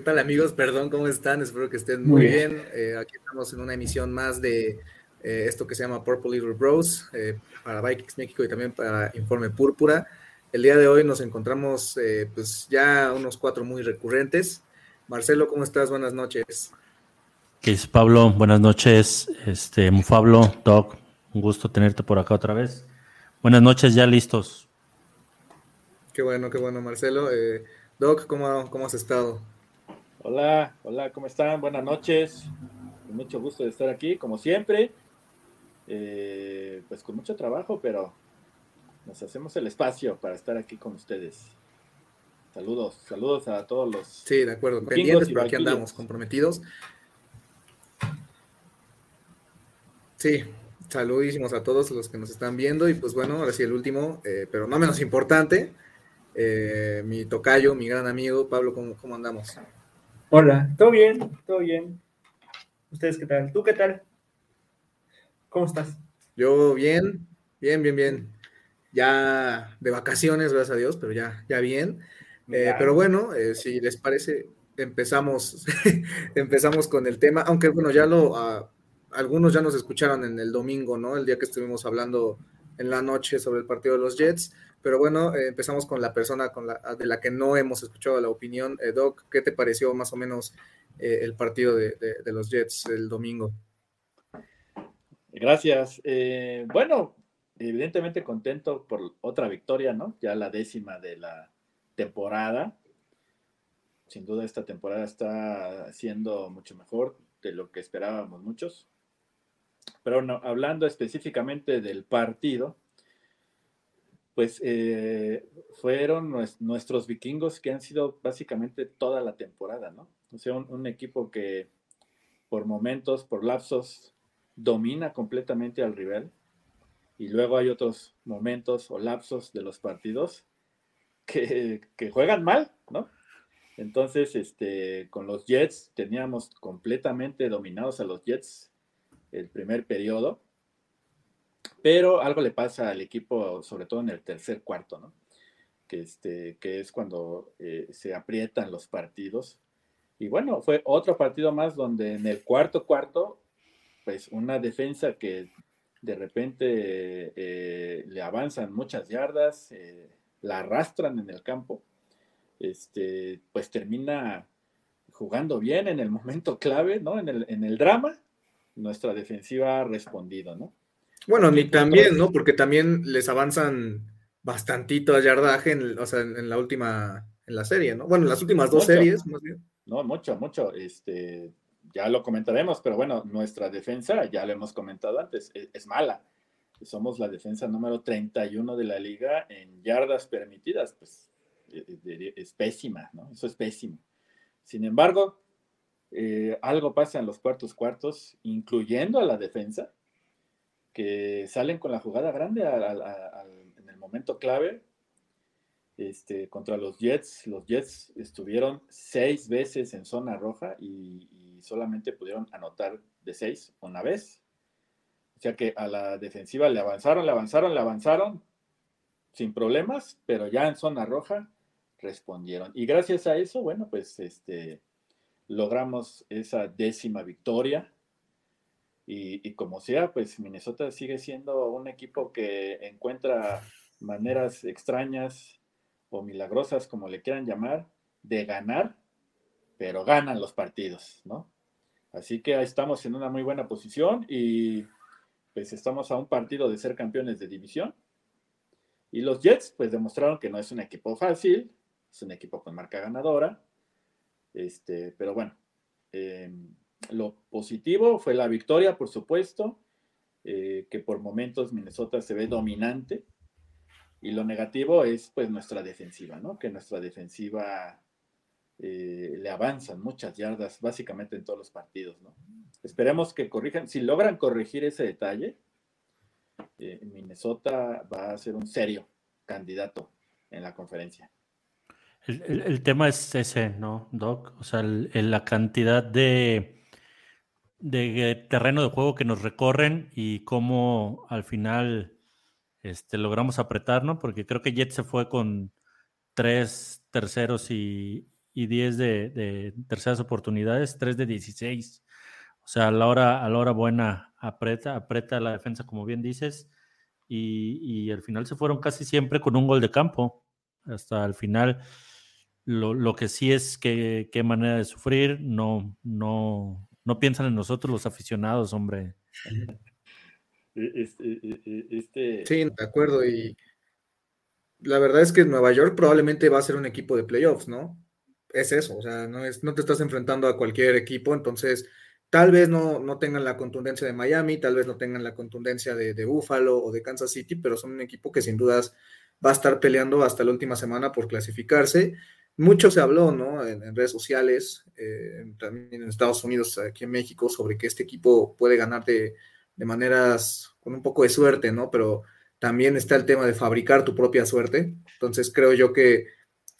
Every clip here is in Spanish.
¿Qué tal, amigos? Perdón, ¿cómo están? Espero que estén muy, bien. Eh, aquí estamos en una emisión más de eh, esto que se llama Purple Little Bros eh, para Vikings México y también para Informe Púrpura. El día de hoy nos encontramos, pues ya unos cuatro muy recurrentes. Marcelo, ¿cómo estás? Buenas noches. ¿Qué es Pablo? Buenas noches. Este, Pablo, Doc, un gusto tenerte por acá otra vez. Buenas noches, ya listos. Qué bueno, qué bueno, Marcelo. Doc, ¿cómo, ¿cómo, has estado? Hola, hola, ¿cómo están? Buenas noches. Con mucho gusto de estar aquí, como siempre. Eh, pues con mucho trabajo, pero nos hacemos el espacio para estar aquí con ustedes. Saludos, saludos a todos los. Sí, de acuerdo, pendientes, pero aquí andamos, comprometidos. Sí, saludísimos a todos los que nos están viendo. Y pues bueno, ahora sí, el último, eh, pero no menos importante, eh, mi tocayo, mi gran amigo. Pablo, ¿cómo, ¿cómo, andamos? Hola, todo bien, todo bien. ¿Ustedes qué tal? ¿Tú qué tal? ¿Cómo estás? Yo bien, bien, bien, bien. Ya de vacaciones, gracias a Dios, pero ya, ya bien. Eh, pero bueno, eh, si les parece, empezamos, empezamos con el tema, aunque bueno, ya lo, ah, algunos ya nos escucharon en el domingo, ¿no? El día que estuvimos hablando en la noche sobre el partido de los Jets. Pero bueno, eh, empezamos con la persona con la, de la que no hemos escuchado la opinión. Eh, Doc, ¿qué te pareció más o menos eh, el partido de, los Jets el domingo? Gracias. bueno, evidentemente contento por otra victoria, ¿no? Ya la décima de la temporada. Sin duda esta temporada está siendo mucho mejor de lo que esperábamos muchos. Pero no, hablando específicamente del partido, pues eh, fueron nuestros vikingos que han sido básicamente toda la temporada, ¿no? O sea, un, equipo que por momentos, por lapsos, domina completamente al rival. Y luego hay otros momentos o lapsos de los partidos que, que juegan mal, ¿no? Entonces, este, con los Jets teníamos completamente dominados a los Jets el primer periodo pero algo le pasa al equipo, sobre todo en el tercer cuarto, ¿no? Que, este, que es cuando eh, se aprietan los partidos. Y bueno, fue otro partido más donde en el cuarto cuarto, pues una defensa que de repente eh, le avanzan muchas yardas, eh, la arrastran en el campo, este, pues termina jugando bien en el momento clave, ¿no? En el, en el drama, nuestra defensiva ha respondido, ¿no? Bueno, ni también, ¿no? Porque también les avanzan bastantito a yardaje, en, o sea, en, la última, en la serie, ¿no? Bueno, en las últimas dos series, más bien. No, mucho, mucho. Este, ya lo comentaremos, pero bueno, nuestra defensa, ya lo hemos comentado antes, e, es, mala. Somos la defensa número 31 de la liga en yardas permitidas, pues e, e, es pésima, ¿no? Eso es pésimo. Sin embargo, eh, algo pasa en los cuartos cuartos, incluyendo a la defensa, que salen con la jugada grande en el momento clave este, contra los Jets. Los Jets estuvieron seis veces en zona roja y, solamente pudieron anotar de seis una vez. O sea que a la defensiva le avanzaron, le avanzaron, le avanzaron sin problemas, pero ya en zona roja respondieron. Y gracias a eso, bueno, pues este, logramos esa décima victoria y, como sea, pues Minnesota sigue siendo un equipo que encuentra maneras extrañas o milagrosas, como le quieran llamar, de ganar, pero ganan los partidos, ¿no? Así que ahí estamos en una muy buena posición y pues estamos a un partido de ser campeones de división. Y los Jets pues demostraron que no es un equipo fácil, es un equipo con marca ganadora, este, pero bueno, eh, lo positivo fue la victoria, por supuesto, eh, que por momentos Minnesota se ve dominante. Y lo negativo es pues nuestra defensiva, ¿no? Que nuestra defensiva eh, le avanzan muchas yardas básicamente en todos los partidos, ¿no? Esperemos que corrijan, si logran corregir ese detalle, Minnesota va a ser un serio candidato en la conferencia. El, tema es ese, ¿no, Doc? O sea, la cantidad de de terreno de juego que nos recorren y cómo al final este, logramos apretar, ¿no? Porque creo que Jet se fue con tres terceros y, y 10 de, terceras oportunidades, 3 de 16. O sea, a la hora, a la hora buena aprieta, aprieta la defensa, como bien dices, y, y al final se fueron casi siempre con un gol de campo. Hasta el final, lo, lo que sí es que qué manera de sufrir, no, no, no piensan en nosotros los aficionados, hombre. Este, este... Sí, de acuerdo. Y la verdad es que Nueva York probablemente va a ser un equipo de playoffs, ¿no? Es eso, o sea, no, es, no te estás enfrentando a cualquier equipo, entonces tal vez no, no tengan la contundencia de Miami, tal vez no tengan la contundencia de, de Buffalo o de Kansas City, pero son un equipo que sin dudas va a estar peleando hasta la última semana por clasificarse. Mucho se habló, ¿no? En, redes sociales, eh, también en Estados Unidos, aquí en México, sobre que este equipo puede ganar de, maneras con un poco de suerte, ¿no? Pero también está el tema de fabricar tu propia suerte. Entonces creo yo que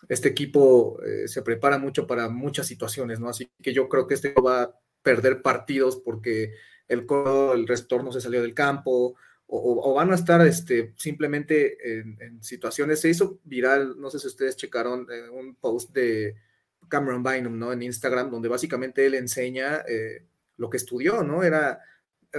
este equipo eh, se prepara mucho para muchas situaciones, ¿no? Así que yo creo que este va a perder partidos porque el el receptor no se salió del campo o, van a estar este, simplemente en, situaciones. Se hizo viral, no sé si ustedes checaron eh, un post de Cameron Bynum, ¿no? En Instagram, donde básicamente él enseña eh, lo que estudió, ¿no? Era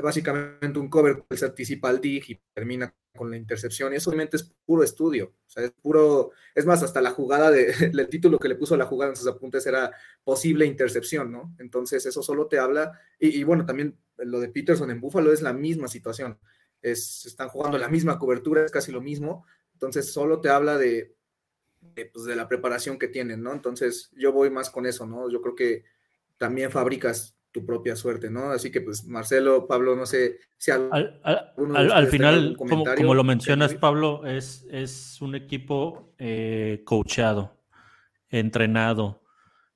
básicamente un cover que se anticipa al dig y termina con la intercepción. Y eso obviamente es puro estudio. O sea, es puro. Es más, hasta la jugada de. El título que le puso a la jugada en sus apuntes era posible intercepción, ¿no? Entonces, eso solo te habla. Y, bueno, también lo de Peterson en Buffalo es la misma situación. Es, están jugando la misma cobertura, es casi lo mismo. Entonces, solo te habla de, de, pues, de la preparación que tienen, ¿no? Entonces, yo voy más con eso, ¿no? Yo creo que también fabricas tu propia suerte, ¿no? Así que pues Marcelo, Pablo, no sé si al, al, final, como, lo mencionas, Pablo, es, es un equipo eh, coachado, entrenado,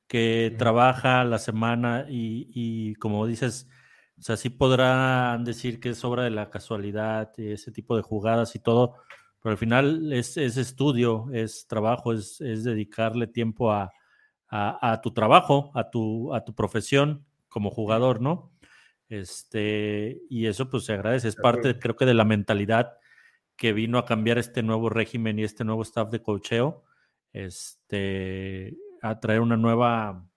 que trabaja la semana y, y, como dices, o sea, sí podrán decir que es obra de la casualidad, ese tipo de jugadas y todo, pero al final es, es estudio, es trabajo, es, es dedicarle tiempo a, a, a, tu trabajo, a tu, a tu profesión como jugador, ¿no? Este, y eso pues se agradece, es parte creo que de la mentalidad que vino a cambiar este nuevo régimen y este nuevo staff de cocheo, este, a traer una nueva,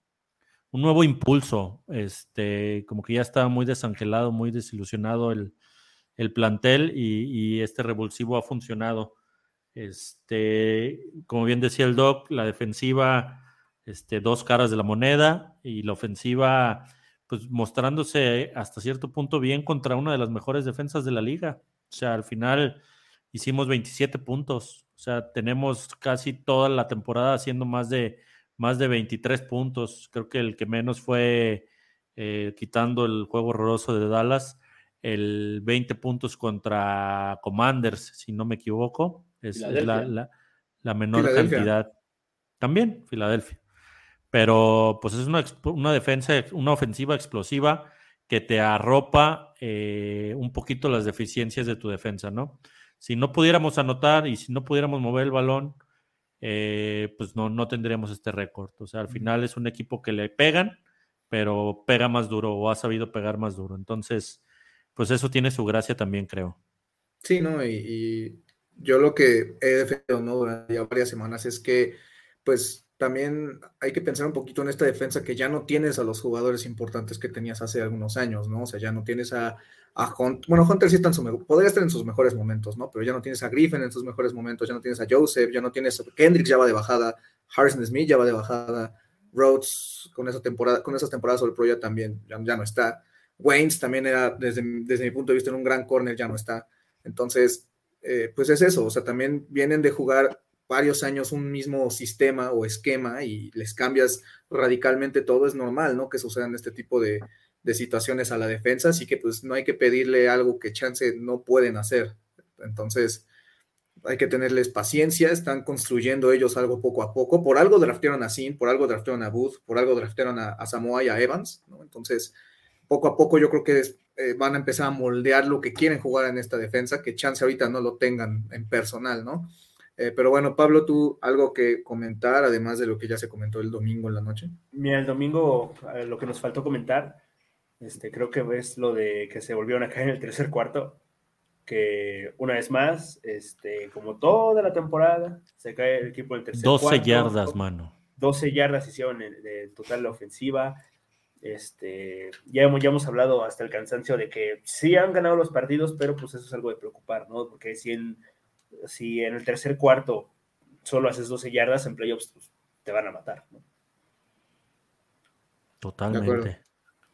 un nuevo impulso, este, como que ya estaba muy desangelado, muy desilusionado el, el plantel y, y, este revulsivo ha funcionado. Este, como bien decía el Doc, la defensiva, este, dos caras de la moneda y la ofensiva pues mostrándose hasta cierto punto bien contra una de las mejores defensas de la liga. O sea, al final hicimos 27 puntos. O sea, tenemos casi toda la temporada haciendo más de, más de 23 puntos. Creo que el que menos fue eh, quitando el juego horroroso de Dallas, el 20 puntos contra Commanders, si no me equivoco. Es, la, la, menor cantidad. También, Filadelfia. Pero pues es una, una defensa, una ofensiva explosiva que te arropa eh, un poquito las deficiencias de tu defensa, ¿no? Si no pudiéramos anotar y si no pudiéramos mover el balón, eh, pues no, no tendríamos este récord. O sea, al final es un equipo que le pegan, pero pega más duro o ha sabido pegar más duro. Entonces, pues eso tiene su gracia también, creo. Sí, ¿no? Y, y yo lo que he defendido, ¿no? Durante ya varias semanas es que, pues, también hay que pensar un poquito en esta defensa que ya no tienes a los jugadores importantes que tenías hace algunos años, ¿no? O sea, ya no tienes a, a Hunt, bueno, Hunter sí está en su podría estar en sus mejores momentos, ¿no? Pero ya no tienes a Griffin en sus mejores momentos, ya no tienes a Joseph, ya no tienes a Kendrick ya va de bajada, Harrison Smith ya va de bajada, Rhodes con esa temporada, con esas temporadas sobre pro ya también ya, no está. Waynes también era, desde, desde mi punto de vista, en un gran corner, ya no está. Entonces, eh, pues es eso, o sea, también vienen de jugar varios años un mismo sistema o esquema y les cambias radicalmente todo, es normal, ¿no? Que sucedan este tipo de, situaciones a la defensa, así que pues no hay que pedirle algo que chance no pueden hacer. Entonces, hay que tenerles paciencia, están construyendo ellos algo poco a poco. Por algo draftearon a Sin, por algo draftearon a Booth, por algo draftearon a, Samoa y a Evans. Entonces, poco a poco yo creo que eh, van a empezar a moldear lo que quieren jugar en esta defensa, que chance ahorita no lo tengan en personal, ¿no? Eh, pero bueno, Pablo, ¿tú algo que comentar, además de lo que ya se comentó el domingo en la noche? Mira, el domingo eh, lo que nos faltó comentar, este, creo que es lo de que se volvieron a caer en el tercer cuarto, que una vez más, este, como toda la temporada, se cae el equipo del tercer 12 yardas, mano. 12 yardas hicieron de total la ofensiva. Este, ya, hemos, ya hemos hablado hasta el cansancio de que sí han ganado los partidos, pero pues eso es algo de preocupar, ¿no? Porque si en, si en el tercer cuarto solo haces 12 yardas en playoffs, pues, te van a matar, ¿no? Totalmente.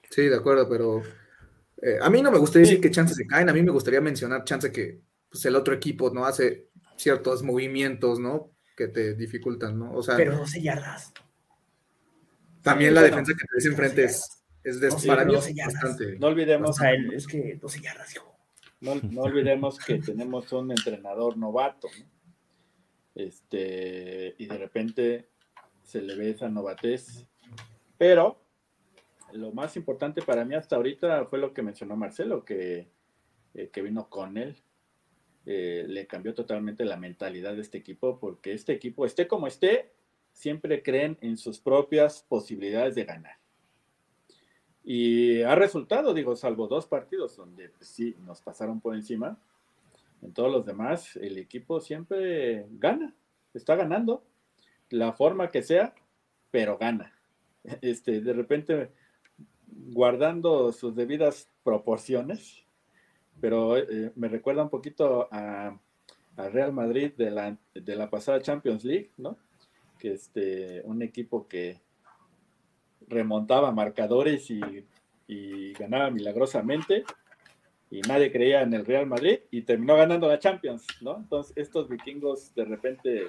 sí, de acuerdo, pero eh, a mí no me gustaría decir que chances se caen, a mí me gustaría mencionar chance que pues, el otro equipo no hace ciertos movimientos, ¿no? Que te dificultan, ¿no? O sea, pero 12 yardas. También la defensa que te enfrente es, es de, para mí bastante. No olvidemos. es que 12 yardas, hijo. No, olvidemos que tenemos un entrenador novato, ¿no? Este, y de repente se le ve esa novatez. Pero lo más importante para mí hasta ahorita fue lo que mencionó Marcelo, que, eh, que vino con él. Eh, le cambió totalmente la mentalidad de este equipo, porque este equipo, esté como esté, siempre creen en sus propias posibilidades de ganar. Y ha resultado, digo, salvo dos partidos donde pues, sí nos pasaron por encima. En todos los demás, el equipo siempre gana, está ganando, la forma que sea, pero gana. Este, de repente, guardando sus debidas proporciones, pero eh, me recuerda un poquito a, a Real Madrid de la, de la pasada Champions League, ¿no? que este, un equipo que remontaba marcadores y, ganaba milagrosamente y nadie creía en el Real Madrid y terminó ganando la Champions, ¿no? Entonces estos vikingos de repente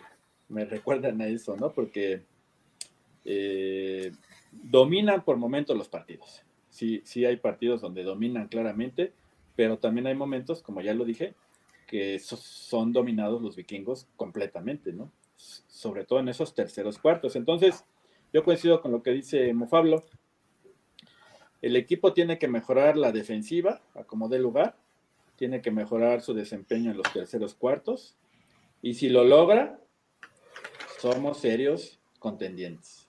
me recuerdan a eso, ¿no? Porque eh, dominan por momentos los partidos. Sí, sí hay partidos donde dominan claramente, pero también hay momentos, como ya lo dije, que son dominados los vikingos completamente, ¿no? sobre todo en esos terceros cuartos. Entonces, yo coincido con lo que dice Mofablo. El equipo tiene que mejorar la defensiva, a como dé lugar, tiene que mejorar su desempeño en los terceros cuartos, y si lo logra, somos serios contendientes.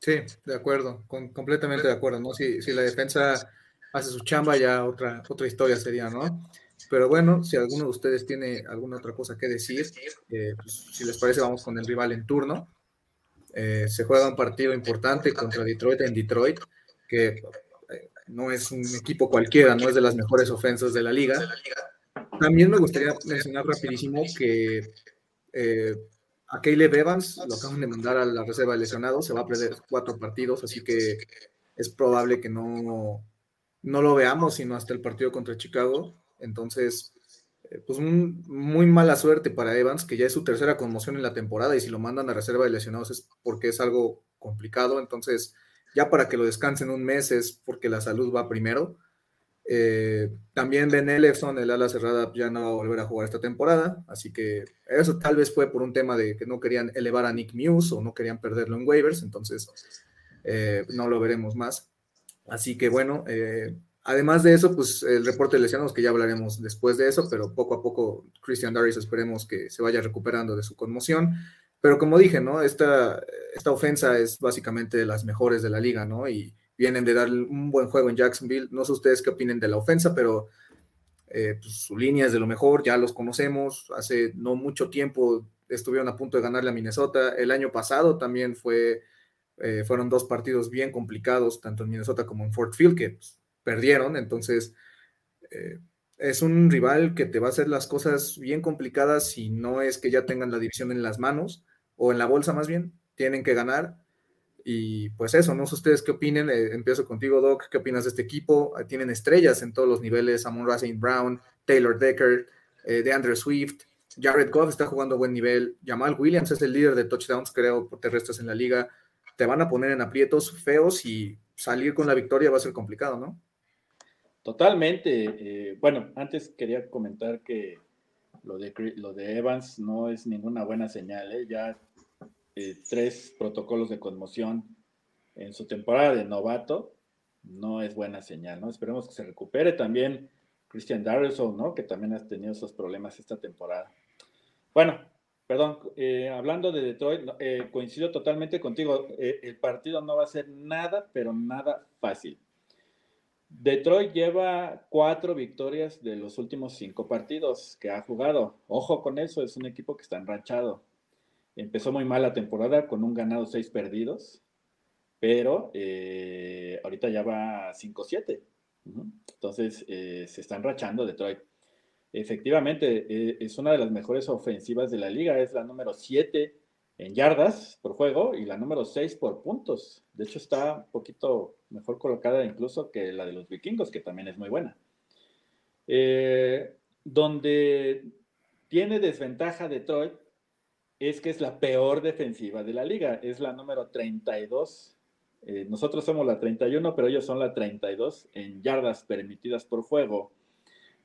Sí, de acuerdo, completamente de acuerdo, ¿no? Si, si la defensa hace su chamba, ya otra, otra historia sería, ¿no? Pero bueno, si alguno de ustedes tiene alguna otra cosa que decir, eh, pues, si les parece, vamos con el rival en turno. Eh, se juega un partido importante contra Detroit en Detroit, que eh, no es un equipo cualquiera, no es de las mejores ofensas de la liga. También me gustaría mencionar rapidísimo que a Caleb Evans lo acaban de mandar a la reserva de lesionados, se va a perder cuatro partidos, así que es probable que no, no lo veamos sino hasta el partido contra Chicago. Entonces, eh, pues muy mala suerte para Evans, que ya es su tercera conmoción en la temporada y si lo mandan a reserva de lesionados es porque es algo complicado. Entonces, ya para que lo descansen un mes es porque la salud va primero. Eh, también Ben Ellefson, el ala cerrada, ya no va a volver a jugar esta temporada, así que eso tal vez fue por un tema de que no querían elevar a Nick Muse o no querían perderlo en waivers, entonces eh, no lo veremos más. Así que bueno, Además de eso, pues el reporte de lesionados, que ya hablaremos después de eso, pero poco a poco Christian Darius esperemos que se vaya recuperando de su conmoción. Pero como dije, ¿no? Esta, esta ofensa es básicamente de las mejores de la liga, ¿no? Y vienen de dar un buen juego en Jacksonville. No sé ustedes qué opinen de la ofensa, pero eh, pues, su línea es de lo mejor, ya los conocemos. Hace no mucho tiempo estuvieron a punto de ganarle a Minnesota. El año pasado también fue, eh, fueron dos partidos bien complicados, tanto en Minnesota como en Fort Field, que pues, perdieron, entonces eh, es un rival que te va a hacer las cosas bien complicadas si no es que ya tengan la división en las manos o en la bolsa más bien, tienen que ganar. Y pues eso, no sé ustedes qué opinen, eh, empiezo contigo Doc, ¿qué opinas de este equipo? Eh, tienen estrellas en todos los niveles, Amon Racing Brown, Taylor Decker, de Andrew Swift, Jared Goff está jugando a buen nivel, Jamal Williams es el líder de touchdowns, creo, terrestres en la liga. Te van a poner en aprietos feos y salir con la victoria va a ser complicado, ¿no? Totalmente. Eh, bueno, antes quería comentar que lo de, lo de Evans no es ninguna buena señal. ¿eh? Ya eh, tres protocolos de conmoción en su temporada de novato no es buena señal, ¿no? Esperemos que se recupere también Christian Darrison, ¿no? Que también ha tenido esos problemas esta temporada. Bueno, perdón, hablando de Detroit, coincido totalmente contigo. el partido no va a ser nada, pero nada fácil. Detroit lleva cuatro victorias de los últimos cinco partidos que ha jugado. Ojo con eso, es un equipo que está enranchado. empezó muy mal la temporada con un ganado, seis perdidos, pero eh, ahorita ya va 5-7. Entonces eh, se están rachando Detroit. Efectivamente, eh, es una de las mejores ofensivas de la liga, es la número 7 en yardas por juego y la número 6 por puntos. De hecho, está un poquito mejor colocada incluso que la de los vikingos, que también es muy buena. donde tiene desventaja Detroit es que es la peor defensiva de la liga, es la número 32 eh, nosotros somos la 31, pero ellos son la 32 en yardas permitidas por juego.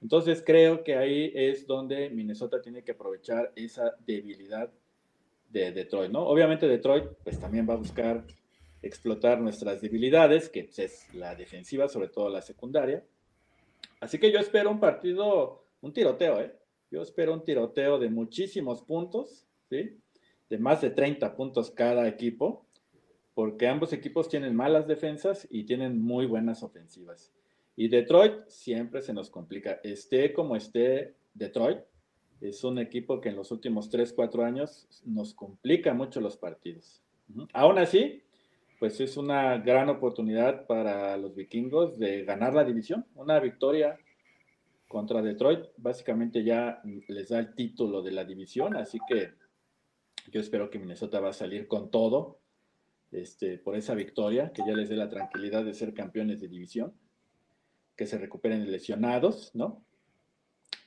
Entonces creo que ahí es donde Minnesota tiene que aprovechar esa debilidad de Detroit, ¿no? Obviamente Detroit pues también va a buscar explotar nuestras debilidades, que pues, es la defensiva, sobre todo la secundaria. Así que yo espero un partido, un tiroteo, ¿eh? Yo espero un tiroteo de muchísimos puntos, ¿sí? De más de 30 puntos cada equipo porque ambos equipos tienen malas defensas y tienen muy buenas ofensivas. Y Detroit siempre se nos complica. Esté como esté Detroit, es un equipo que en los últimos 3, 4 años nos complica mucho los partidos. Aún así, pues es una gran oportunidad para los vikingos de ganar la división. Una victoria contra Detroit básicamente ya les da el título de la división, así que yo espero que Minnesota va a salir con todo este, por esa victoria, que ya les dé la tranquilidad de ser campeones de división, que se recuperen lesionados, ¿no?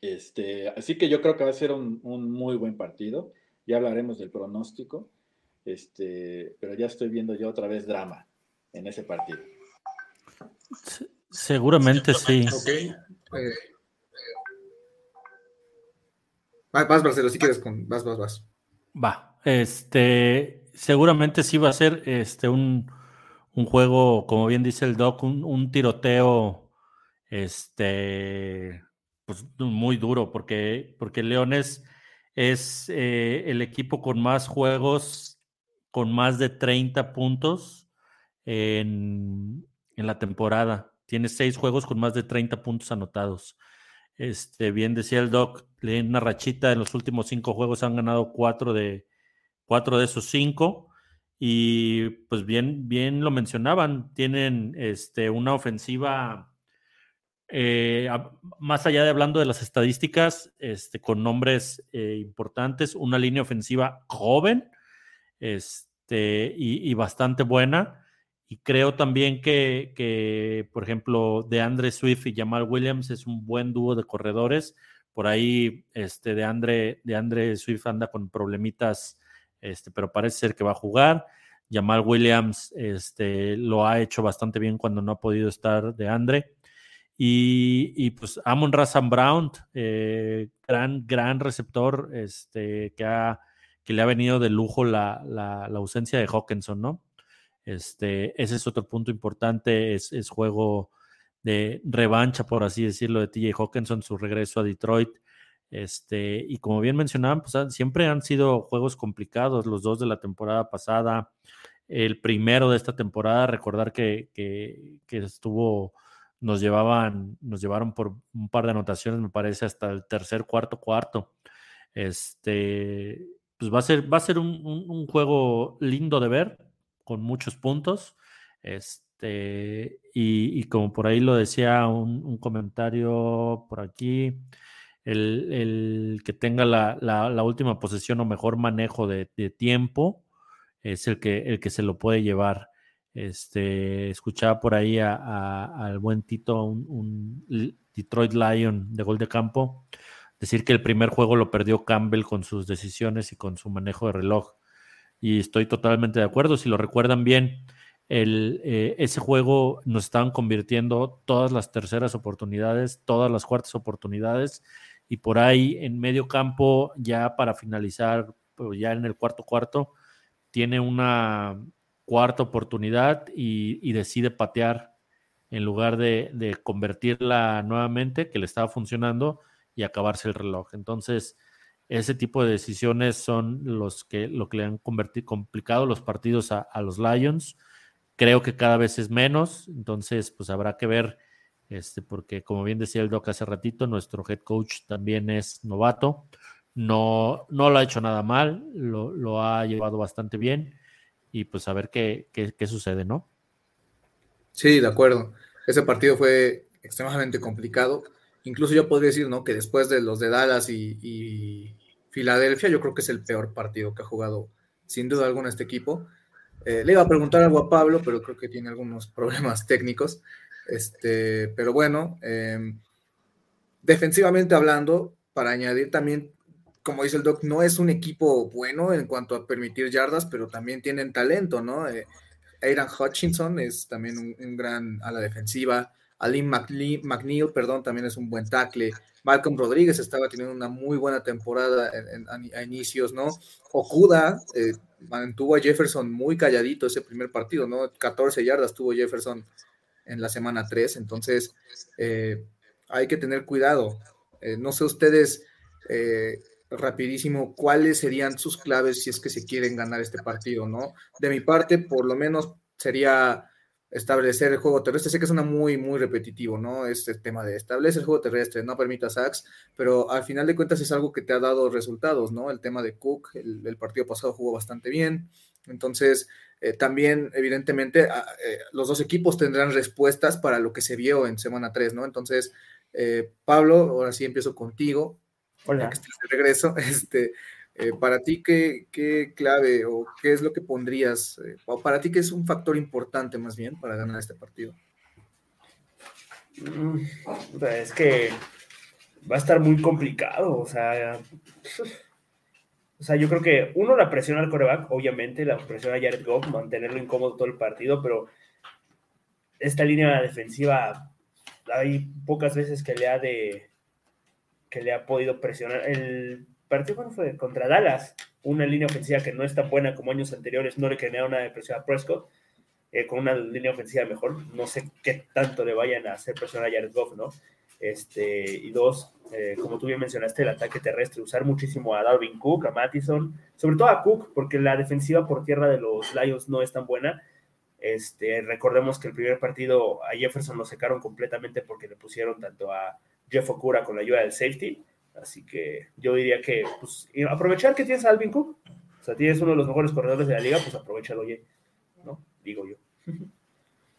Este, así que yo creo que va a ser un, muy buen partido. Ya hablaremos del pronóstico, este, pero ya estoy viendo yo otra vez drama en ese partido. Seguramente sí. Eh, vas, Marcelo, si quieres con. Vas, vas, vas. Va. Este seguramente sí va a ser este, un, juego, como bien dice el Doc, un, tiroteo este, pues, muy duro, porque, porque Leones es eh, el equipo con más juegos, con más de 30 puntos en, la temporada. Tiene seis juegos con más de 30 puntos anotados. Este, bien decía el Doc, le una rachita en los últimos cinco juegos han ganado cuatro de, cuatro de esos cinco. Y pues bien, bien lo mencionaban, tienen este, una ofensiva, eh, más allá de hablando de las estadísticas, este, con nombres eh, importantes, una línea ofensiva joven este, y, bastante buena. Y creo también que, por ejemplo, de Andre Swift y Jamal Williams es un buen dúo de corredores. Por ahí, este, de Andre, de Swift anda con problemitas este, pero parece ser que va a jugar. Jamal Williams este, lo ha hecho bastante bien cuando no ha podido estar de Andre. Y, pues Amon Razan Brown, eh, gran, gran receptor este, que, ha, que le ha venido de lujo la, ausencia de Hawkinson, ¿no? Este, ese es otro punto importante, es, es, juego de revancha, por así decirlo, de TJ Hawkinson, su regreso a Detroit. Este, y como bien mencionaban, pues siempre han sido juegos complicados, los dos de la temporada pasada, el primero de esta temporada, recordar que, que, estuvo, nos llevaban, nos llevaron por un par de anotaciones, me parece, hasta el tercer, cuarto, cuarto. Este, pues va a ser, va a ser un, juego lindo de ver, con muchos puntos. Este, y, y como por ahí lo decía un comentario por aquí, el, que tenga la, última posesión o mejor manejo de, tiempo es el que, el que se lo puede llevar. Este, escuchaba por ahí al buen Tito, un, Detroit Lion de gol de campo, decir que el primer juego lo perdió Campbell con sus decisiones y con su manejo de reloj. Y estoy totalmente de acuerdo. Si lo recuerdan bien, eh, ese juego nos estaban convirtiendo todas las terceras oportunidades, todas las cuartas oportunidades y por ahí en medio campo, ya para finalizar, pues, ya en el cuarto cuarto, tiene una cuarta oportunidad y, decide patear en lugar de, convertirla nuevamente, que le estaba funcionando, y acabarse el reloj. Entonces, ese tipo de decisiones son los que, lo que le han convertido, complicado los partidos a, los Lions. Creo que cada vez es menos, entonces pues habrá que ver este, porque como bien decía el Doc hace ratito, nuestro head coach también es novato. no, no lo ha hecho nada mal, lo, ha llevado bastante bien y pues a ver qué, qué, sucede, ¿no? Sí, de acuerdo. Ese partido fue extremadamente complicado. Incluso yo podría decir, ¿no? Que después de los de Dallas y, Filadelfia, yo creo que es el peor partido que ha jugado sin duda alguna este equipo. Eh, le iba a preguntar algo a Pablo, pero creo que tiene algunos problemas técnicos. Este, pero bueno, em, defensivamente hablando, para añadir también, como dice el Doc, no es un equipo bueno en cuanto a permitir yardas, pero también tienen talento, ¿no? Eh, Hutchinson es también un, gran a la defensiva. Alim McNeil, perdón, también es un buen tackle. Malcolm Rodríguez estaba teniendo una muy buena temporada a inicios, ¿no? Okuda eh, mantuvo a Jefferson muy calladito ese primer partido, ¿no? 14 yardas tuvo Jefferson en la semana 3, entonces eh, hay que tener cuidado. Eh, no sé ustedes, eh, rapidísimo, cuáles serían sus claves si es que se quieren ganar este partido, ¿no? De mi parte, por lo menos sería establecer el juego terrestre. Sé que suena muy, muy repetitivo, ¿no? Este tema de establecer el juego terrestre, no permita sacks, pero al final de cuentas es algo que te ha dado resultados, ¿no? El tema de Cook, el partido pasado jugó bastante bien. Entonces, eh, también, evidentemente, eh, los dos equipos tendrán respuestas para lo que se vio en semana 3, ¿no? Entonces, eh, Pablo, ahora sí empiezo contigo. Hola. Que de regreso. Este, para ti, ¿qué, ¿qué, clave o qué es lo que pondrías? o para ti, ¿qué es un factor importante más bien para ganar este partido? Mm, es que va a estar muy complicado, o sea, o sea, yo creo que uno, la presión al coreback, obviamente, la presión a Jared Goff, mantenerlo incómodo todo el partido, pero esta línea defensiva, hay pocas veces que le ha de que le ha podido presionar. El partido fue contra Dallas, una línea ofensiva que no es tan buena como años anteriores, no le genera una presión a Prescott, eh, con una línea ofensiva mejor, no sé qué tanto le vayan a hacer presionar a Jared Goff, ¿no? Este, y dos, eh, como tú bien mencionaste, el ataque terrestre, usar muchísimo a Darwin Cook, a Mattison, sobre todo a Cook, porque la defensiva por tierra de los Lions no es tan buena. Este, recordemos que el primer partido a Jefferson lo secaron completamente porque le pusieron tanto a Jeff Okura con la ayuda del safety. Así que yo diría que pues, aprovechar que tienes a Alvin Cook. O sea, tienes uno de los mejores corredores de la liga, pues aprovechalo, oye, ¿no? Digo yo.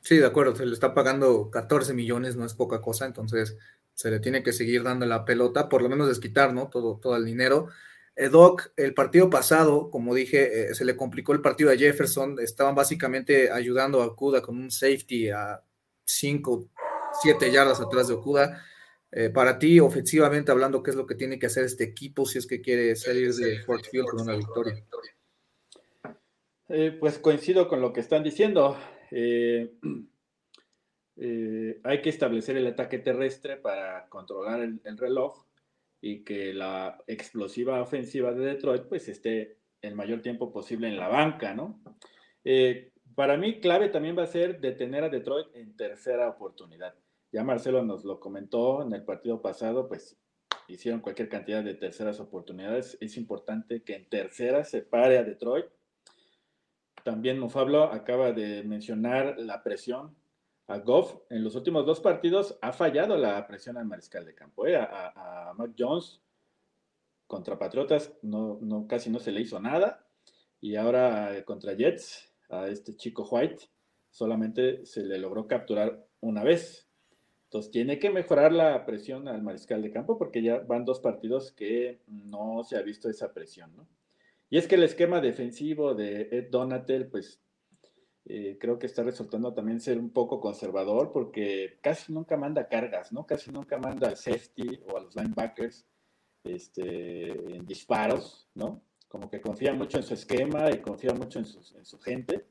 Sí, de acuerdo, se le está pagando 14 millones, no es poca cosa, entonces se le tiene que seguir dando la pelota, por lo menos desquitar, ¿no? Todo, todo el dinero. Eh, Doc, el partido pasado, como dije, eh, se le complicó el partido a Jefferson, estaban básicamente ayudando a Okuda con un safety a 5, 7 yardas atrás de Okuda. Eh, para ti, ofensivamente hablando, ¿qué es lo que tiene que hacer este equipo si es que quiere salir de Fort Field con una victoria? pues coincido con lo que están diciendo. Eh, eh, hay que establecer el ataque terrestre para controlar el, reloj y que la explosiva ofensiva de Detroit pues esté el mayor tiempo posible en la banca, ¿no? Eh, para mí clave también va a ser detener a Detroit en tercera oportunidad. Ya Marcelo nos lo comentó en el partido pasado, pues hicieron cualquier cantidad de terceras oportunidades. Es importante que en tercera se pare a Detroit también Mufablo acaba de mencionar la presión a Goff. En los últimos dos partidos ha fallado la presión al mariscal de campo. ¿eh? A, Matt Jones contra Patriotas no, no, casi no se le hizo nada. Y ahora eh, contra Jets, a este chico White, solamente se le logró capturar una vez. Entonces tiene que mejorar la presión al mariscal de campo porque ya van dos partidos que no se ha visto esa presión, ¿no? Y es que el esquema defensivo de Ed Donatel, pues eh, creo que está resultando también ser un poco conservador porque casi nunca manda cargas, ¿no? Casi nunca manda al safety o a los linebackers este, en disparos, ¿no? Como que confía mucho en su esquema y confía mucho en su, gente,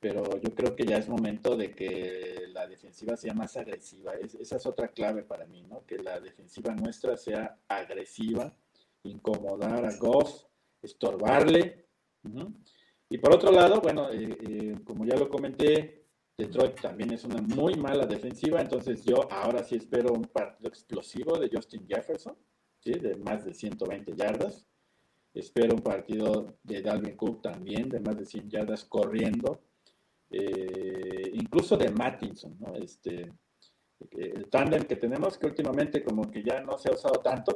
pero yo creo que ya es momento de que la defensiva sea más agresiva. esa es otra clave para mí, ¿no? Que la defensiva nuestra sea agresiva, incomodar a Goff, estorbarle. Y por otro lado, bueno, eh, eh, como ya lo comenté, Detroit también es una muy mala defensiva, entonces yo ahora sí espero un partido explosivo de Justin Jefferson, ¿sí? de más de 120 yardas. Espero un partido de Dalvin Cook también de más de 100 yardas corriendo. Eh, incluso de Mattinson, ¿no? Este, el tándem que tenemos, que últimamente como que ya no se ha usado tanto,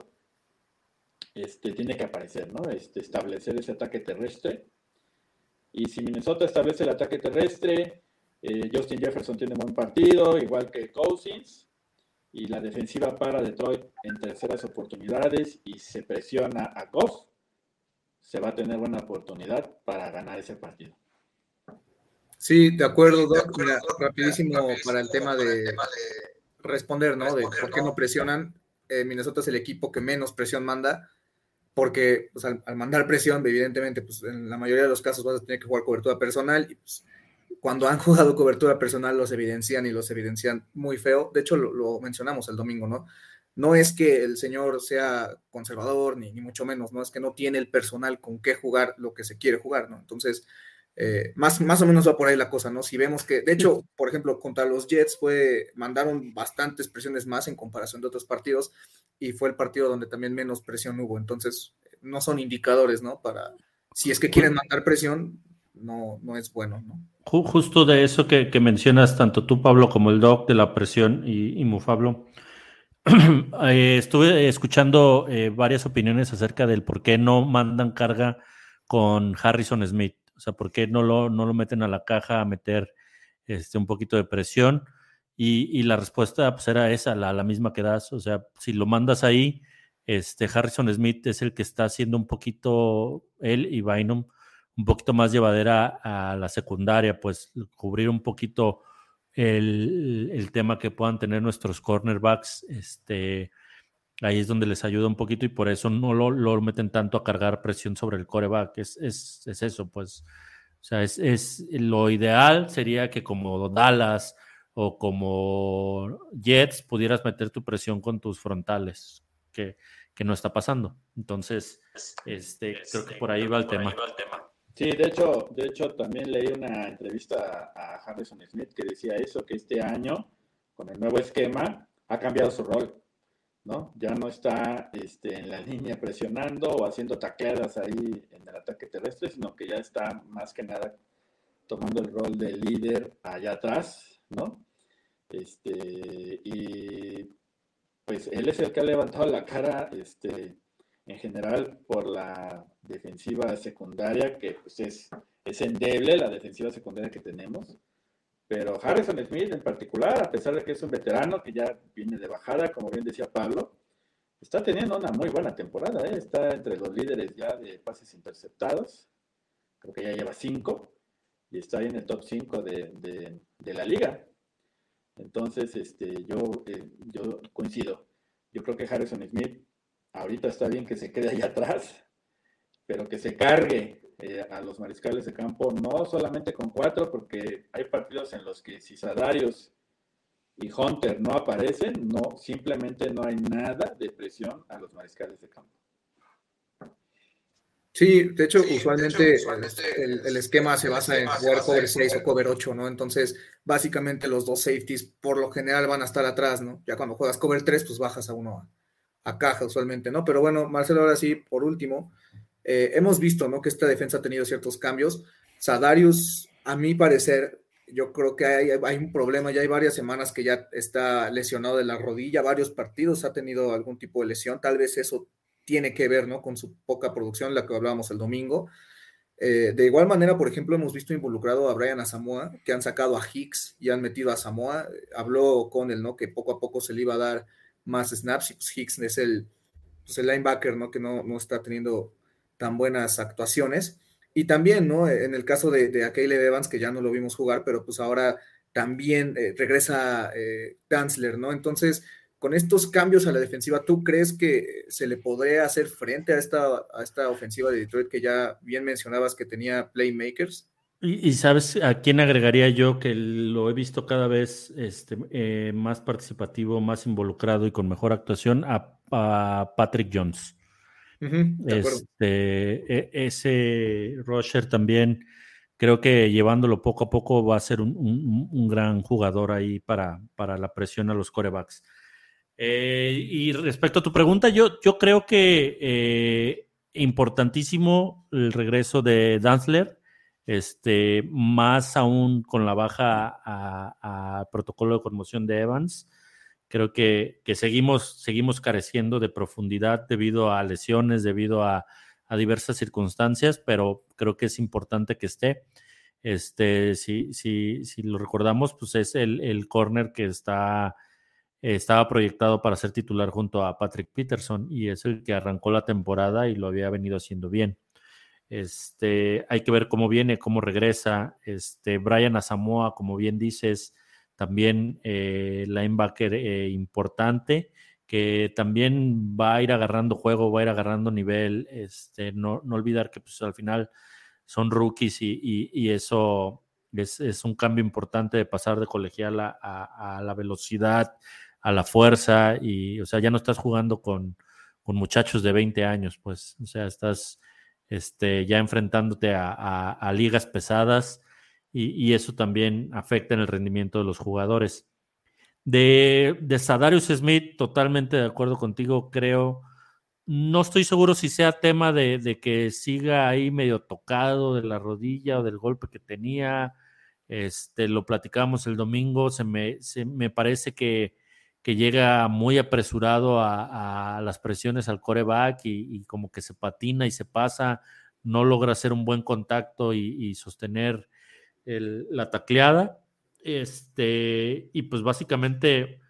este, tiene que aparecer, ¿no? Este, establecer ese ataque terrestre. Y si Minnesota establece el ataque terrestre, eh, Justin Jefferson tiene buen partido, igual que Cousins, y la defensiva para Detroit en terceras oportunidades y se presiona a Goff, se va a tener buena oportunidad para ganar ese partido. Sí, de acuerdo, Doc. rapidísimo para el tema de responder, ¿no? De por qué no presionan. Eh, Minnesota es el equipo que menos presión manda, porque pues, al, mandar presión, evidentemente, pues en la mayoría de los casos vas a tener que jugar cobertura personal y pues, cuando han jugado cobertura personal los evidencian y los evidencian muy feo. De hecho, lo, mencionamos el domingo, ¿no? No es que el señor sea conservador, ni, ni, mucho menos, ¿no? Es que no tiene el personal con qué jugar lo que se quiere jugar, ¿no? Entonces, eh, más, más o menos va por ahí la cosa, ¿no? Si vemos que, de hecho, por ejemplo, contra los Jets fue, mandaron bastantes presiones más en comparación de otros partidos y fue el partido donde también menos presión hubo. Entonces, no son indicadores, ¿no? Para, si es que quieren mandar presión, no, no es bueno, ¿no? Justo de eso que, mencionas, tanto tú, Pablo, como el Doc, de la presión y, y Mufablo, eh, estuve escuchando eh, varias opiniones acerca del por qué no mandan carga con Harrison Smith. O sea, ¿por qué no lo, no lo meten a la caja a meter este, un poquito de presión? Y, la respuesta pues, era esa, la, la, misma que das. O sea, si lo mandas ahí, este, Harrison Smith es el que está haciendo un poquito, él y Bynum, un poquito más llevadera a la secundaria, pues cubrir un poquito el, el tema que puedan tener nuestros cornerbacks, este, Ahí es donde les ayuda un poquito y por eso no lo, meten tanto a cargar presión sobre el coreback. Es, es, es eso, pues. O sea, es, es, lo ideal sería que como Dallas o como Jets pudieras meter tu presión con tus frontales, que, que no está pasando. Entonces, este, creo que por ahí va el, tema. Sí, de hecho, de hecho también leí una entrevista a Harrison Smith que decía eso, que este año, con el nuevo esquema, ha cambiado su rol. ¿No? Ya no está este, en la línea presionando o haciendo tacleadas ahí en el ataque terrestre, sino que ya está más que nada tomando el rol de líder allá atrás, ¿no? Este, y pues él es el que ha levantado la cara, este, en general por la defensiva secundaria, que pues es, es endeble la defensiva secundaria que tenemos. Pero Harrison Smith en particular, a pesar de que es un veterano que ya viene de bajada, como bien decía Pablo, está teniendo una muy buena temporada. ¿eh? Está entre los líderes ya de pases interceptados. Creo que ya lleva cinco y está ahí en el top 5 de, la liga. Entonces, este, yo, eh, yo coincido. Yo creo que Harrison Smith ahorita está bien que se quede ahí atrás, pero que se cargue eh, a los mariscales de campo, no solamente con cuatro, porque hay partidos en los que si Sadarios y Hunter no aparecen, no, simplemente no hay nada de presión a los mariscales de campo. Sí, de hecho, usualmente, el, esquema se basa en jugar cover 6 o cover 8, ¿no? Entonces, básicamente los dos safeties por lo general van a estar atrás, ¿no? Ya cuando juegas cover 3, pues bajas a uno a, a caja usualmente, ¿no? Pero bueno, Marcelo, ahora sí, por último, eh, hemos visto ¿no? que esta defensa ha tenido ciertos cambios. Sadarius, a mi parecer, yo creo que hay, hay, un problema, ya hay varias semanas que ya está lesionado de la rodilla, varios partidos ha tenido algún tipo de lesión, tal vez eso tiene que ver ¿no? con su poca producción, la que hablábamos el domingo. Eh, de igual manera, por ejemplo, hemos visto involucrado a Brian Asamoah, que han sacado a Hicks y han metido a Samoa. Habló con él, ¿no? Que poco a poco se le iba a dar más snaps y Hicks es el, pues el linebacker, ¿no? Que no, no está teniendo tan buenas actuaciones. Y también, ¿no? En el caso de, de Evans, que ya no lo vimos jugar, pero pues ahora también eh, regresa eh, ¿no? Entonces, con estos cambios a la defensiva, ¿tú crees que se le podría hacer frente a esta, a esta ofensiva de Detroit que ya bien mencionabas que tenía playmakers? Y, sabes a quién agregaría yo que lo he visto cada vez este, eh, más participativo, más involucrado y con mejor actuación a Patrick Jones este, e, ese Roger también creo que llevándolo poco a poco va a ser un, gran jugador ahí para, para, la presión a los corebacks. Eh, y respecto a tu pregunta, yo, yo creo que eh, importantísimo el regreso de Danzler, este, más aún con la baja a, protocolo de conmoción de Evans Creo que, que seguimos, seguimos careciendo de profundidad debido a lesiones, debido a, a diversas circunstancias, pero creo que es importante que esté. Este, si, si, si lo recordamos, pues es el, el corner que está, estaba proyectado para ser titular junto a Patrick Peterson y es el que arrancó la temporada y lo había venido haciendo bien. Este, hay que ver cómo viene, cómo regresa. Este, Brian Asamoa, como bien dices, también eh, linebacker eh, importante, que también va a ir agarrando juego, va a ir agarrando nivel. Este, no, no olvidar que pues, al final son rookies y, eso es, un cambio importante de pasar de colegial a, la velocidad, a la fuerza, y o sea, ya no estás jugando con, muchachos de 20 años, pues, o sea, estás este, ya enfrentándote a, ligas pesadas y, eso también afecta en el rendimiento de los jugadores. De, de Sadarius Smith, totalmente de acuerdo contigo, creo no estoy seguro si sea tema de, que siga ahí medio tocado de la rodilla o del golpe que tenía. Este, lo platicamos el domingo, se me, me parece que, llega muy apresurado a, las presiones al coreback y, como que se patina y se pasa, no logra hacer un buen contacto y, sostener la tacleada. Este, y pues básicamente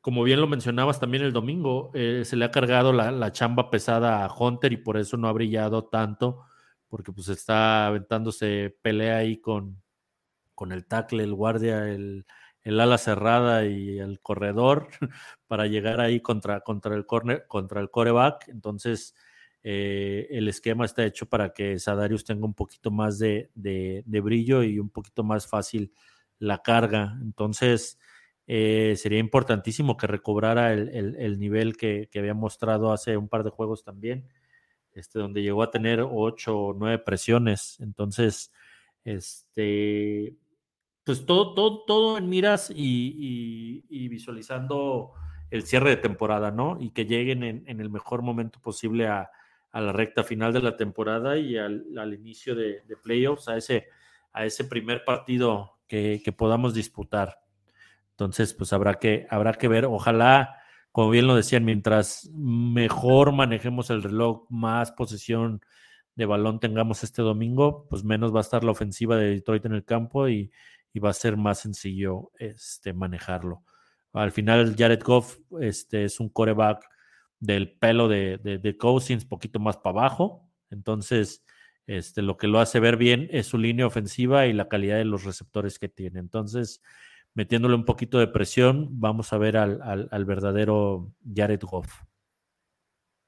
como bien lo mencionabas también el domingo, eh, se le ha cargado la, chamba pesada a Hunter y por eso no ha brillado tanto, porque pues está aventándose pelea ahí con, con el tackle, el guardia, el, ala cerrada y el corredor para llegar ahí contra, contra, el, corner, contra el coreback. Entonces, eh, el esquema está hecho para que Sadarius tenga un poquito más de, brillo y un poquito más fácil la carga. Entonces, eh, sería importantísimo que recobrara el, nivel que, había mostrado hace un par de juegos también, este, donde llegó a tener ocho o nueve presiones. Entonces, este, pues todo, todo, todo en miras y, visualizando el cierre de temporada, ¿no? Y que lleguen en, el mejor momento posible a, la recta final de la temporada y al, inicio de, playoffs, a ese, a ese primer partido que podamos disputar. Entonces, pues habrá que, habrá que ver. Ojalá, como bien lo decían, mientras mejor manejemos el reloj, más posesión de balón tengamos este domingo, pues menos va a estar la ofensiva de Detroit en el campo y, va a ser más sencillo este, manejarlo. Al final, Jared Goff este, es un coreback del pelo de, de, Cousins, poquito más para abajo. Entonces, este, lo que lo hace ver bien es su línea ofensiva y la calidad de los receptores que tiene. Entonces, metiéndole un poquito de presión, vamos a ver al, verdadero Jared Goff.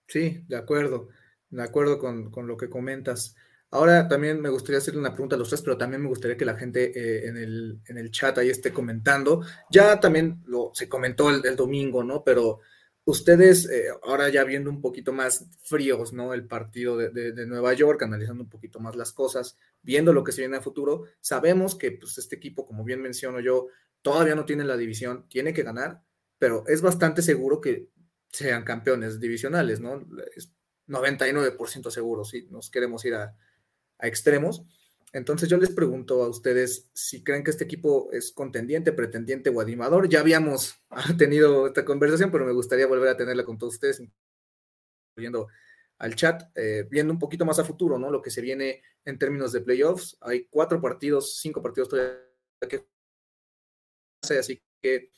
Sí, de acuerdo, de acuerdo con, lo que comentas. Ahora también me gustaría hacerle una pregunta a los tres, pero también me gustaría que la gente eh, en, el, en, el, chat ahí esté comentando. Ya también lo, se comentó el, domingo, ¿no? Pero ustedes, eh, ahora ya viendo un poquito más fríos, ¿no? El partido de, Nueva York, analizando un poquito más las cosas, viendo lo que se viene a futuro, sabemos que pues, este equipo, como bien menciono yo, todavía no tiene la división, tiene que ganar, pero es bastante seguro que sean campeones divisionales, ¿no? Es 99% seguro, si nos queremos ir a, extremos. Entonces yo les pregunto a ustedes si creen que este equipo es contendiente, pretendiente o animador. Ya habíamos tenido esta conversación, pero me gustaría volver a tenerla con todos ustedes, incluyendo al chat, eh, viendo un poquito más a futuro, ¿no? Lo que se viene en términos de playoffs. Hay cuatro partidos, cinco partidos todavía que así que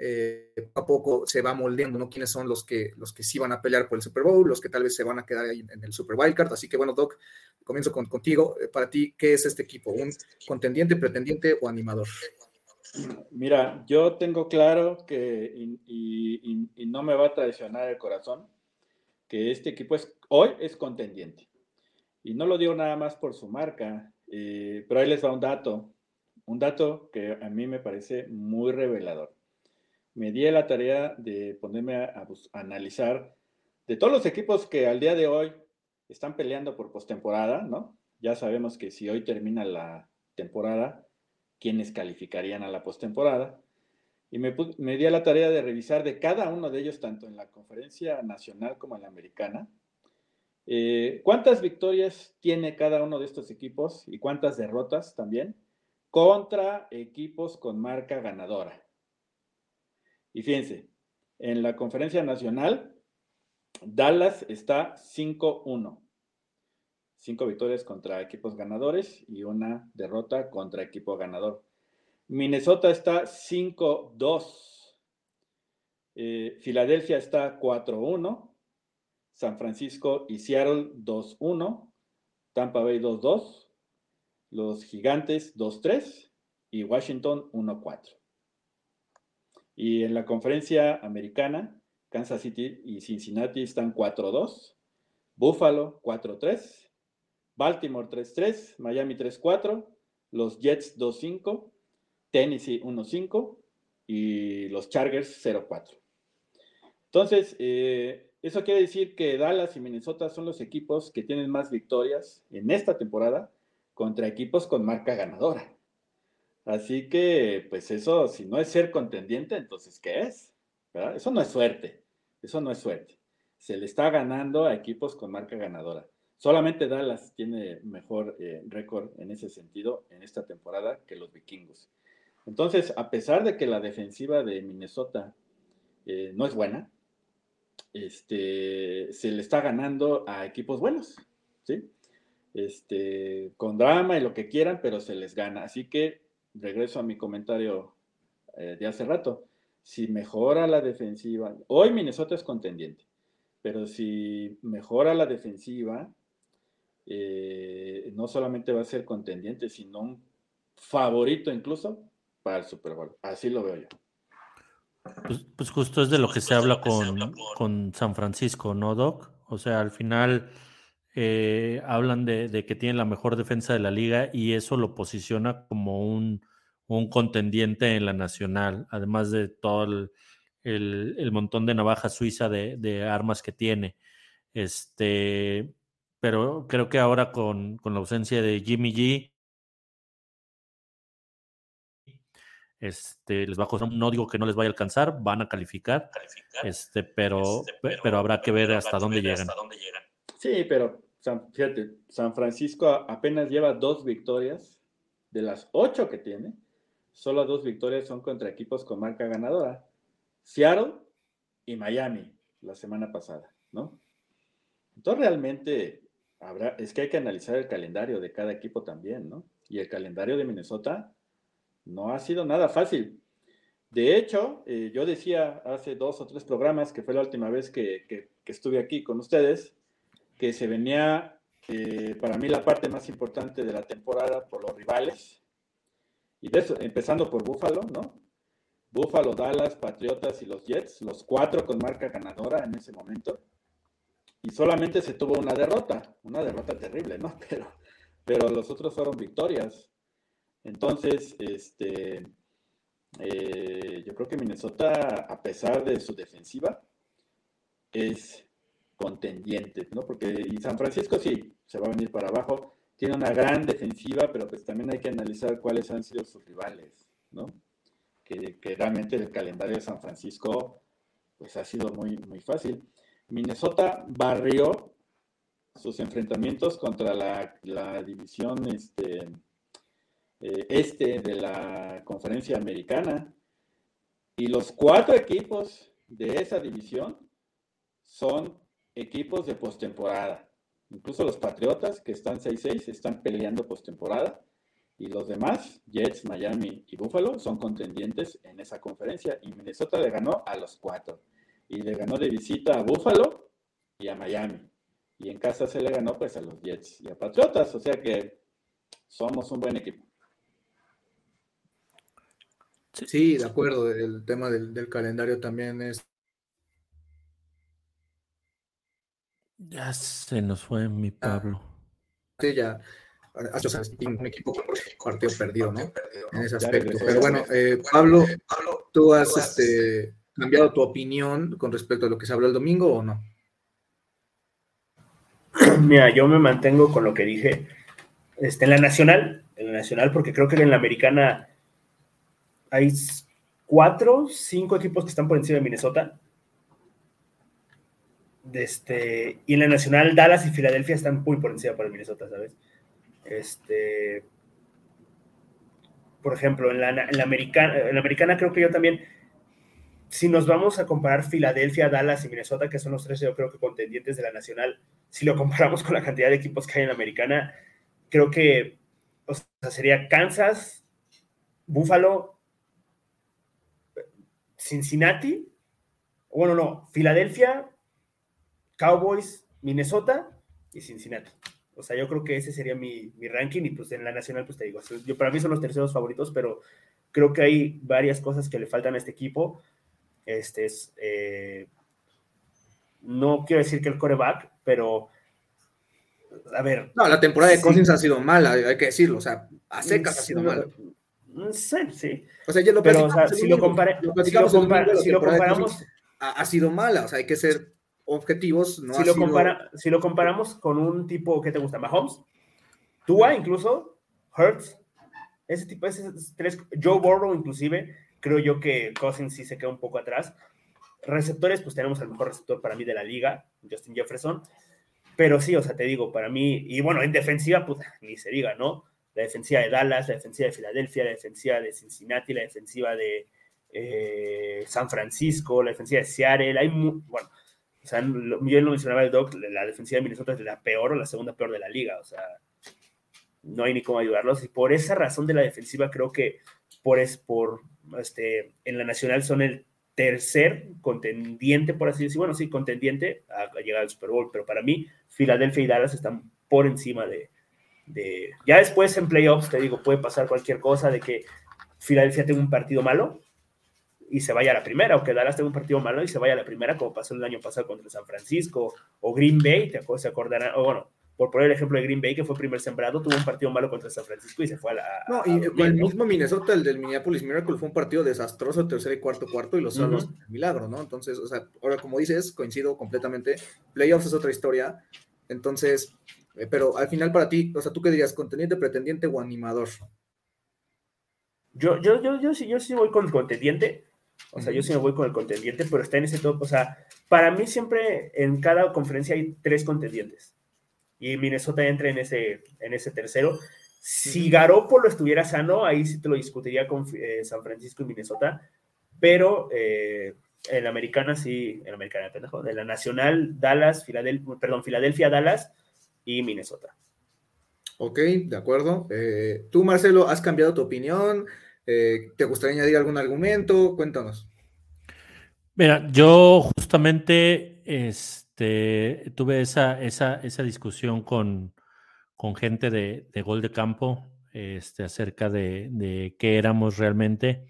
eh, a poco se va moldeando, ¿no? Quiénes son los que, los que sí van a pelear por el Super Bowl, los que tal vez se van a quedar ahí en el Super Wildcard. Así que bueno, Doc, comienzo con, contigo. Eh, para ti, ¿qué es este equipo? ¿Un contendiente, pretendiente o animador? Mira, yo tengo claro que, y, no me va a traicionar el corazón, que este equipo es, hoy es contendiente. Y no lo digo nada más por su marca, eh, pero ahí les va un dato un dato que a mí me parece muy revelador. Me di la tarea de ponerme a, analizar de todos los equipos que al día de hoy están peleando por postemporada, ¿no? Ya sabemos que si hoy termina la temporada, quiénes calificarían a la postemporada. Y me, me di la tarea de revisar de cada uno de ellos, tanto en la conferencia nacional como en la americana, eh, cuántas victorias tiene cada uno de estos equipos y cuántas derrotas también contra equipos con marca ganadora. Y fíjense, en la conferencia nacional, Dallas está 5-1. Cinco victorias contra equipos ganadores y una derrota contra equipo ganador. Minnesota está 5-2. Eh, Filadelfia está 4-1. San Francisco y Seattle 2-1. Tampa Bay 2-2. Los Gigantes 2-3. Y Washington 1-4. Y en la conferencia americana, Kansas City y Cincinnati están 4-2. Buffalo 4-3. Baltimore 3-3, Miami 3-4, los Jets 2-5, Tennessee 1-5 y los Chargers 0-4. Entonces, eh, eso quiere decir que Dallas y Minnesota son los equipos que tienen más victorias en esta temporada contra equipos con marca ganadora. Así que, pues eso, si no es ser contendiente, entonces, ¿qué es? Eso no es suerte, eso no es suerte. Se le está ganando a equipos con marca ganadora. Solamente Dallas tiene mejor eh, récord en ese sentido en esta temporada que los vikingos. Entonces, a pesar de que la defensiva de Minnesota eh, no es buena, este, se le está ganando a equipos buenos, ¿sí? Este, con drama y lo que quieran, pero se les gana. Así que regreso a mi comentario eh, de hace rato. Si mejora la defensiva, hoy Minnesota es contendiente, pero si mejora la defensiva, eh, no solamente va a ser contendiente, sino un favorito incluso para el Super Bowl. Así lo veo yo. Pues, pues justo es de lo que se habla con, con San Francisco, ¿no, Doc? O sea, al final eh, hablan de, que tienen la mejor defensa de la liga y eso lo posiciona como un, un contendiente en la nacional, además de todo el, el, montón de navaja suiza de, de, armas que tiene. Este, pero creo que ahora con, la ausencia de Jimmy G, este, les va a costar, no digo que no les vaya a alcanzar, van a calificar, este, pero, este, pero, habrá que ver hasta, dónde, llegan. Sí, pero fíjate, San Francisco apenas lleva dos victorias de las ocho que tiene, solo dos victorias son contra equipos con marca ganadora, Seattle y Miami la semana pasada, ¿no? Entonces realmente es que hay que analizar el calendario de cada equipo también, ¿no? Y el calendario de Minnesota no ha sido nada fácil. De hecho, eh, yo decía hace dos o tres programas, que fue la última vez que, estuve aquí con ustedes, que se venía eh, para mí la parte más importante de la temporada por los rivales. Y de eso, empezando por Buffalo, ¿no? Buffalo, Dallas, Patriotas y los Jets, los cuatro con marca ganadora en ese momento y solamente se tuvo una derrota, una derrota terrible, ¿no? Pero, pero los otros fueron victorias. Entonces, este, eh, yo creo que Minnesota, a pesar de su defensiva, es contendiente, ¿no? Porque y San Francisco sí, se va a venir para abajo, tiene una gran defensiva, pero pues también hay que analizar cuáles han sido sus rivales, ¿no? Que, realmente el calendario de San Francisco, pues ha sido muy, muy fácil. Minnesota barrió sus enfrentamientos contra la, división este, eh, este de la conferencia americana. Y los cuatro equipos de esa división son equipos de postemporada. Incluso los Patriotas, que están 6-6, están peleando postemporada. Y los demás, Jets, Miami y Buffalo, son contendientes en esa conferencia. Y Minnesota le ganó a los cuatro y le ganó de visita a Buffalo y a Miami. Y en casa se le ganó pues a los Jets y a Patriotas, o sea que somos un buen equipo. Sí, de acuerdo, el tema del, calendario también es... Ya se nos fue mi ah, Pablo. sí, ya. un equipo con partido perdido, ¿no? En ese aspecto. Pero bueno, eh, Pablo, tú has este, cambiado tu opinión con respecto a lo que se habló el domingo o no? Mira, yo me mantengo con lo que dije. Este, en la nacional, en la nacional, porque creo que en la americana hay cuatro, cinco equipos que están por encima de Minnesota. Este, y en la nacional, Dallas y Filadelfia están muy por encima para Minnesota, ¿sabes? Este, por ejemplo, en la, en la, americana, en la americana creo que yo también si nos vamos a comparar Filadelfia, Dallas y Minnesota, que son los tres, yo creo que contendientes de la nacional, si lo comparamos con la cantidad de equipos que hay en la americana, creo que o sea, sería Kansas, Buffalo, Cincinnati, bueno, no, Filadelfia, Cowboys, Minnesota y Cincinnati. O sea, yo creo que ese sería mi, mi, ranking y pues en la nacional, pues te digo, yo, para mí son los terceros favoritos, pero creo que hay varias cosas que le faltan a este equipo. Este es, eh, no quiero decir que el coreback, pero a ver. No, la temporada de Cousins ha sido mala, hay que decirlo, o sea, a secas ha sido mala. Sí, sí. O sea, ya lo pero, o sea, si, lo, si, lo si lo comparamos. Ha, sido mala, o sea, hay que ser objetivos. No si, lo compara, si lo comparamos con un tipo que te gusta, Mahomes, Tua incluso, Hurts, ese tipo, ese tres, Joe Burrow inclusive, creo yo que Cousins sí se queda un poco atrás. Receptores, pues tenemos el mejor receptor para mí de la liga, Justin Jefferson. Pero sí, o sea, te digo, para mí, y bueno, en defensiva, pues ni se diga, ¿no? La defensiva de Dallas, la defensiva de Filadelfia, la defensiva de Cincinnati, la defensiva de eh, San Francisco, la defensiva de Seattle. Hay, bueno, o sea, yo lo mencionaba el Doc, la defensiva de Minnesota es la peor o la segunda peor de la liga, o sea, no hay ni cómo ayudarlos. Y por esa razón de la defensiva, creo que por, es, por este, en la nacional son el tercer contendiente, por así decirlo. Bueno, sí, contendiente a, llegar al Super Bowl, pero para mí, Filadelfia y Dallas están por encima de, de. Ya después en playoffs, te digo, puede pasar cualquier cosa de que Filadelfia tenga un partido malo y se vaya a la primera, o que Dallas tenga un partido malo y se vaya a la primera, como pasó el año pasado contra San Francisco, o Green Bay, te se acordarán, o bueno, por poner el ejemplo de Green Bay, que fue primer sembrado, tuvo un partido malo contra San Francisco y se fue a la. No, y el mismo Minnesota, el del Minneapolis Miracle, fue un partido desastroso, tercer y cuarto cuarto, y los salvos, milagro, ¿no? Entonces, o sea, ahora como dices, coincido completamente. Playoffs es otra historia. Entonces, eh, pero al final para ti, o sea, ¿tú qué dirías? ¿Contendiente, pretendiente o animador? Yo, yo, yo, yo, sí, yo sí voy con contendiente. O sea, yo sí me voy con el contendiente, pero está en ese top. O sea, para mí siempre en cada conferencia hay tres contendientes. Y Minnesota entra en ese, en ese tercero. Si Garoppolo estuviera sano, ahí sí te lo discutiría con eh, San Francisco y Minnesota. Pero eh, en la americana sí, en la americana, pendejo, de la nacional, Dallas, Filadelfia, perdón, Filadelfia, Dallas y Minnesota. Ok, de acuerdo. Eh, Tú, Marcelo, ¿has cambiado tu opinión? Eh, ¿Te gustaría añadir algún argumento? Cuéntanos. Mira, yo justamente este, tuve esa, esa, esa discusión con, con gente de, de, gol de campo este, acerca de, de, qué éramos realmente,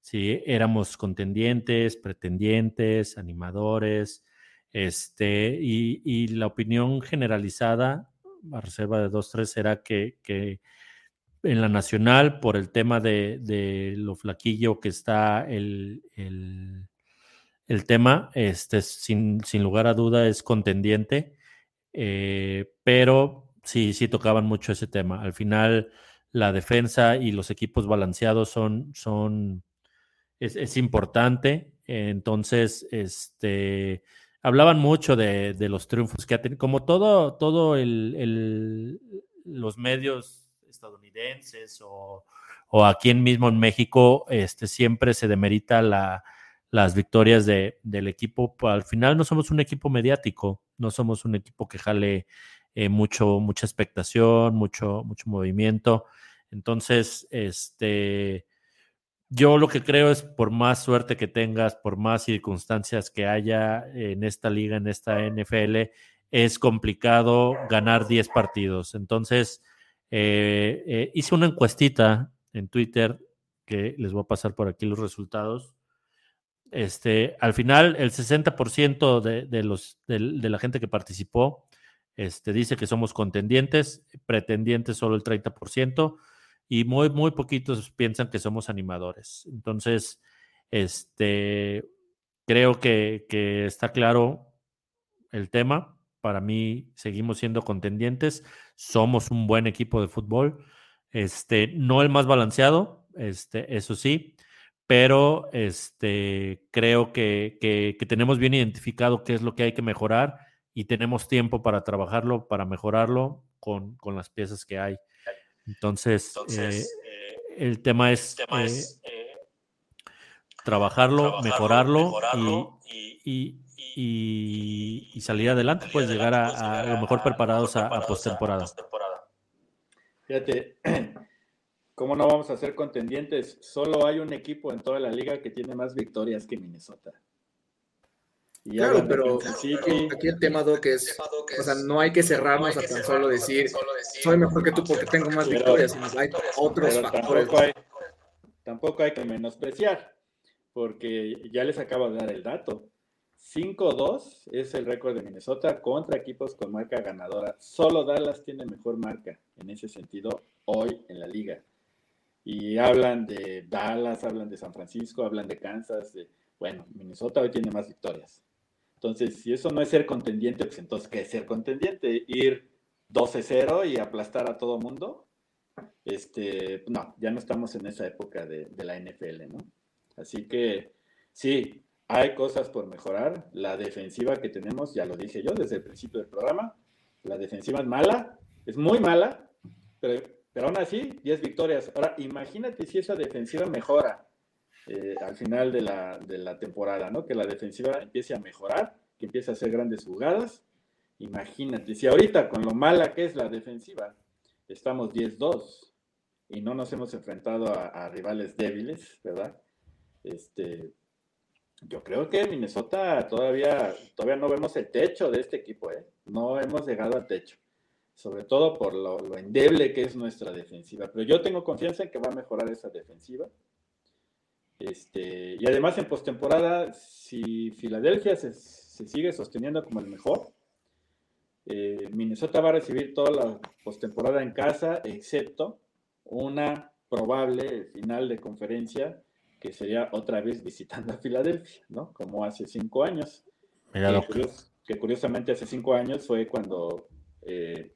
si éramos contendientes, pretendientes, animadores, este, y, y la opinión generalizada, a reserva de dos, tres, era que, que en la nacional por el tema de, de lo flaquillo que está el, el, el tema, este, sin, sin, lugar a duda es contendiente, eh, pero sí, sí tocaban mucho ese tema. Al final, la defensa y los equipos balanceados son, son es, es importante. Entonces, este, hablaban mucho de, de, los triunfos que ha tenido, como todo, todo el, el, los medios estadounidenses o, o, aquí mismo en México, este, siempre se demerita la, las victorias de, del equipo. Al final no somos un equipo mediático, no somos un equipo que jale eh, mucho, mucha expectación, mucho, mucho movimiento. Entonces, este, yo lo que creo es por más suerte que tengas, por más circunstancias que haya en esta liga, en esta NFL, es complicado ganar 10 partidos. Entonces, eh, eh, hice una encuestita en Twitter que les voy a pasar por aquí los resultados. Este, al final, el 60% de, de de, la gente que participó este, dice que somos contendientes, pretendientes solo el 30%, y muy, muy poquitos piensan que somos animadores. Entonces, este, creo que, que está claro el tema. Para mí, seguimos siendo contendientes somos un buen equipo de fútbol, este, no el más balanceado, este, eso sí, pero este, creo que, que, que, tenemos bien identificado qué es lo que hay que mejorar y tenemos tiempo para trabajarlo, para mejorarlo con, con las piezas que hay. Entonces, Entonces eh, el tema es, tema es eh, trabajarlo, mejorarlo, y, y, salir adelante, pues llegar a, lo mejor preparados a, a postemporada. Fíjate, ¿cómo no vamos a ser contendientes? Solo hay un equipo en toda la liga que tiene más victorias que Minnesota. claro, pero aquí el tema, Doc, es, o sea, no hay que cerrarnos a tan solo decir, soy mejor que tú porque tengo más victorias, hay otros factores. Tampoco hay, tampoco hay que menospreciar, porque ya les acabo de dar el dato. 5-2 es el récord de Minnesota contra equipos con marca ganadora. Solo Dallas tiene mejor marca en ese sentido hoy en la liga. Y hablan de Dallas, hablan de San Francisco, hablan de Kansas. bueno, Minnesota hoy tiene más victorias. Entonces, si eso no es ser contendiente, pues entonces, ¿qué es ser contendiente? Ir 12-0 y aplastar a todo mundo. Este, no, ya no estamos en esa época de, de la NFL, ¿no? Así que sí, hay cosas por mejorar. La defensiva que tenemos, ya lo dije yo desde el principio del programa, la defensiva es mala, es muy mala, pero, pero aún así 10 victorias. Ahora, imagínate si esa defensiva mejora eh, al final de la, de la temporada, ¿no? Que la defensiva empiece a mejorar, que empiece a hacer grandes jugadas. Imagínate, si ahorita con lo mala que es la defensiva, estamos 10-2 y no nos hemos enfrentado a, a, rivales débiles, ¿verdad? Este, yo creo que Minnesota todavía, todavía no vemos el techo de este equipo, ¿eh? No hemos llegado al techo. Sobre todo por lo, endeble que es nuestra defensiva. Pero yo tengo confianza en que va a mejorar esa defensiva. Este, y además en postemporada, si Filadelfia se, sigue sosteniendo como el mejor, eh, Minnesota va a recibir toda la postemporada en casa, excepto una probable final de conferencia que sería otra vez visitando a Filadelfia, ¿no? Como hace cinco años. que, curiosamente hace cinco años fue cuando eh,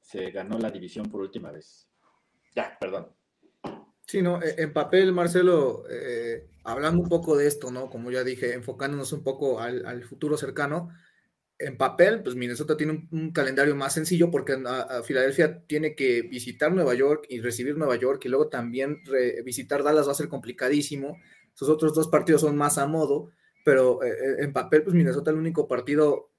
se ganó la división por última vez. Ya, perdón. Sí, no, e, en papel, Marcelo, eh, hablando un poco de esto, ¿no? Como ya dije, enfocándonos un poco al, al futuro cercano, en papel, pues Minnesota tiene un, calendario más sencillo porque a, Filadelfia tiene que visitar Nueva York y recibir Nueva York y luego también visitar Dallas va a ser complicadísimo. Sus otros dos partidos son más a modo, pero eh, eh, en papel, pues Minnesota el único partido,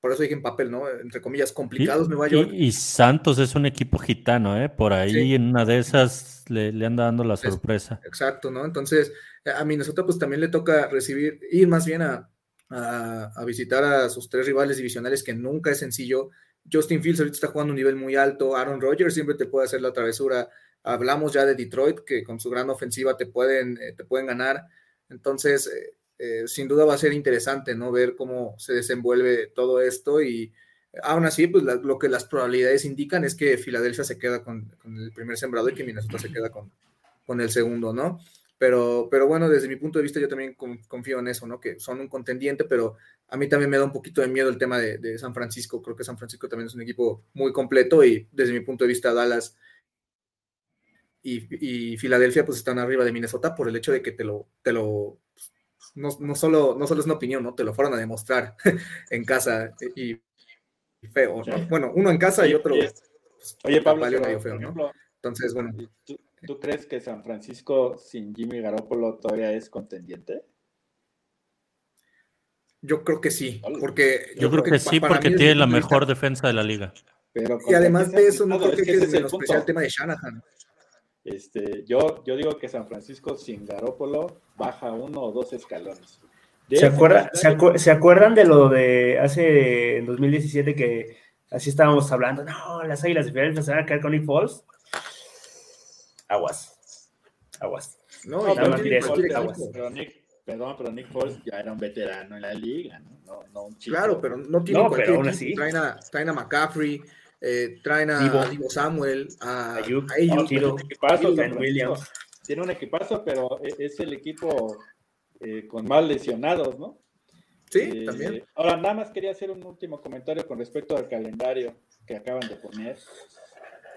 por eso dije en papel, ¿no? Entre comillas, complicados Nueva York. Y, Santos es un equipo gitano, ¿eh? Por ahí en una de esas le, le anda dando la sorpresa. exacto, ¿no? Entonces, a Minnesota pues también le toca recibir, ir más bien a a, visitar a sus tres rivales divisionales, que nunca es sencillo. Justin Fields ahorita está jugando un nivel muy alto, Aaron Rodgers siempre te puede hacer la travesura. Hablamos ya de Detroit, que con su gran ofensiva te pueden, eh, te pueden ganar. Entonces, eh, eh, sin duda va a ser interesante, ¿no? Ver cómo se desenvuelve todo esto y aún así, pues lo que las probabilidades indican es que Filadelfia se queda con, el primer sembrado y que Minnesota se queda con, con el segundo, ¿no? Pero, pero bueno, desde mi punto de vista yo también confío en eso, ¿no? Que son un contendiente, pero a mí también me da un poquito de miedo el tema de, San Francisco. Creo que San Francisco también es un equipo muy completo y desde mi punto de vista Dallas y, Filadelfia pues están arriba de Minnesota por el hecho de que te lo, te lo no, no, solo, no solo es una opinión, ¿no? Te lo fueron a demostrar en casa y, feo, ¿no? Bueno, uno en casa y otro... Pues, oye, Pablo, feo, ¿no? Entonces, bueno. ¿Tú crees que San Francisco sin Jimmy Garoppolo todavía es contendiente? Yo creo que sí, porque yo, creo, que, sí, porque tiene la mejor defensa de la liga. y además de eso, no creo que, es el especial tema de Shanahan. Este, yo, yo digo que San Francisco sin Garópolo baja uno o dos escalones. ¿Se, acuerda, se, acuerdan de lo de hace 2017 que así estábamos hablando? No, las águilas de Filadelfia se van a caer con Nick Foles aguas. Aguas. No, aguas. Pero Nick, perdón, pero Nick Foles ya era un veterano en la liga, ¿no? no, un chico. Claro, pero no tiene no, cualquier pero aún así. Traen a, traen a McCaffrey, eh, traen a Divo, Samuel, a Ayuk, a Ayuk, tiene un equipazo, Williams. Tiene un equipazo, pero e, es el equipo eh, con más lesionados, ¿no? Sí, eh, también. Ahora, nada más quería hacer un último comentario con respecto al calendario que acaban de poner.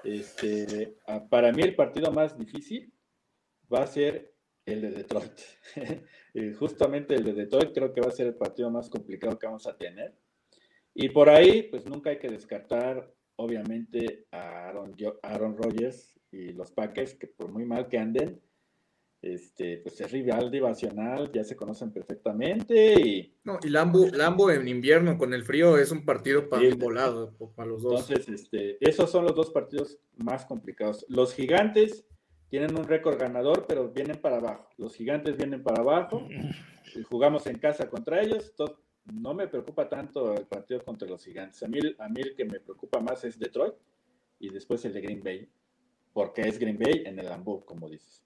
Este, para mí el partido más difícil va a ser el de Detroit. Justamente el de Detroit creo que va a ser el partido más complicado que vamos a tener. Y por ahí, pues nunca hay que descartar, obviamente, a Aaron, Aaron Rodgers y los Packers, que por muy mal que anden, este, pues es rival divacional, ya se conocen perfectamente y... No, y Lambo, Lambo en invierno con el frío es un partido para un volado, para los dos. Entonces, este, esos son los dos partidos más complicados. Los gigantes tienen un récord ganador, pero vienen para abajo. Los gigantes vienen para abajo, jugamos en casa contra ellos, no me preocupa tanto el partido contra los gigantes. A mí, a mí el que me preocupa más es Detroit y después el de Green Bay, porque es Green Bay en el Lambo, como dices.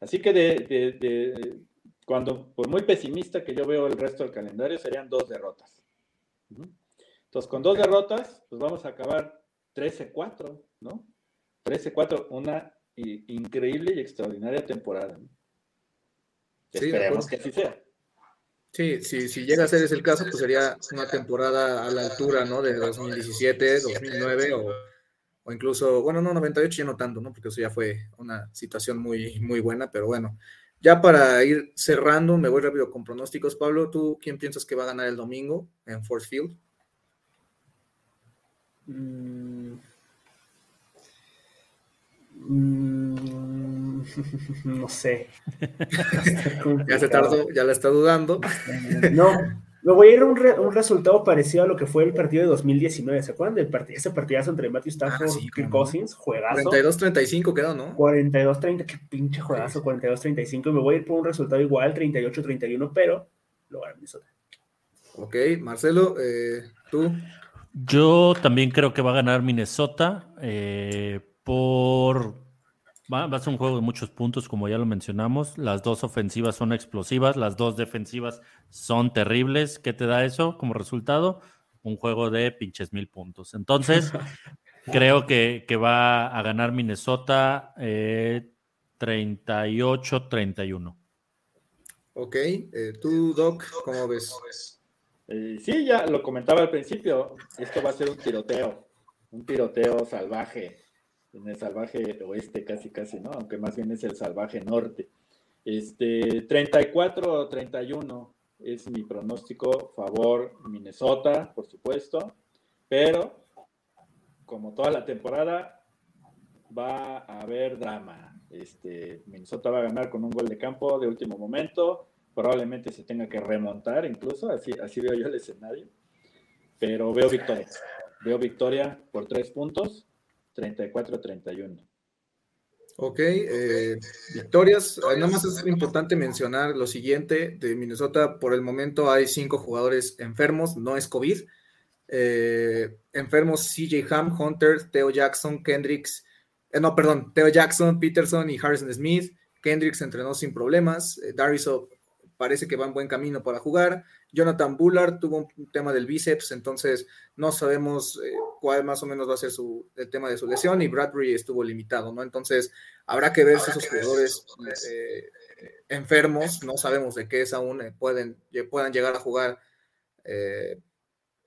Así que de, cuando, por muy pesimista que yo veo el resto del calendario, serían dos derrotas. Entonces, con dos derrotas, pues vamos a acabar 13-4, ¿no? 13-4, una increíble y extraordinaria temporada. Esperemos que así sea. Sí, sí, si llega a ser ese el caso, pues sería una temporada a la altura, ¿no? De 2017, 2009 o o incluso, bueno, no, 98 ya no tanto, ¿no? Porque eso ya fue una situación muy, muy buena, pero bueno, ya para ir cerrando, me voy rápido con pronósticos. Pablo, ¿tú quién piensas que va a ganar el domingo en Force Field? Mm. Mm. no sé. ya se tardó, ya la está dudando. no, me voy a ir a un, un, resultado parecido a lo que fue el partido de 2019. ¿Se acuerdan del partido, ese partidazo entre Matthew Stafford ah, y Kirk Cousins? Juegazo. 42-35 quedó, ¿no? 42-30, qué pinche juegazo, 42-35. Me voy a ir por un resultado igual, 38-31, pero lo a Minnesota. Ok, Marcelo, eh, tú. Yo también creo que va a ganar Minnesota eh, por Va, a ser un juego de muchos puntos, como ya lo mencionamos. Las dos ofensivas son explosivas, las dos defensivas son terribles. ¿Qué te da eso como resultado? Un juego de pinches mil puntos. Entonces, creo que, va a ganar Minnesota 38-31. Eh, ok, eh, tú, Doc, ¿cómo ves? Eh, sí, ya lo comentaba al principio. Esto va a ser un tiroteo, un tiroteo salvaje en el salvaje oeste casi casi, ¿no? Aunque más bien es el salvaje norte. Este, 34-31 es mi pronóstico, favor Minnesota, por supuesto, pero como toda la temporada va a haber drama. Este, Minnesota va a ganar con un gol de campo de último momento, probablemente se tenga que remontar incluso, así, así veo yo el escenario, pero veo victoria. Veo victoria por tres puntos 34-31. Ok, eh, victorias. Nada más es importante mencionar lo siguiente: de Minnesota, por el momento hay cinco jugadores enfermos, no es COVID. Eh, enfermos CJ Ham, Hunter, Theo Jackson, Kendricks, eh, no, perdón, Theo Jackson, Peterson y Harrison Smith. Kendricks entrenó sin problemas. Dariso parece que va en buen camino para jugar. Jonathan Bullard tuvo un tema del bíceps, entonces no sabemos eh, cuál más o menos va a ser su, el tema de su lesión y Bradbury estuvo limitado, ¿no? Entonces habrá que ver si esos jugadores eh, enfermos, no sabemos de qué es aún, eh, pueden, puedan llegar a jugar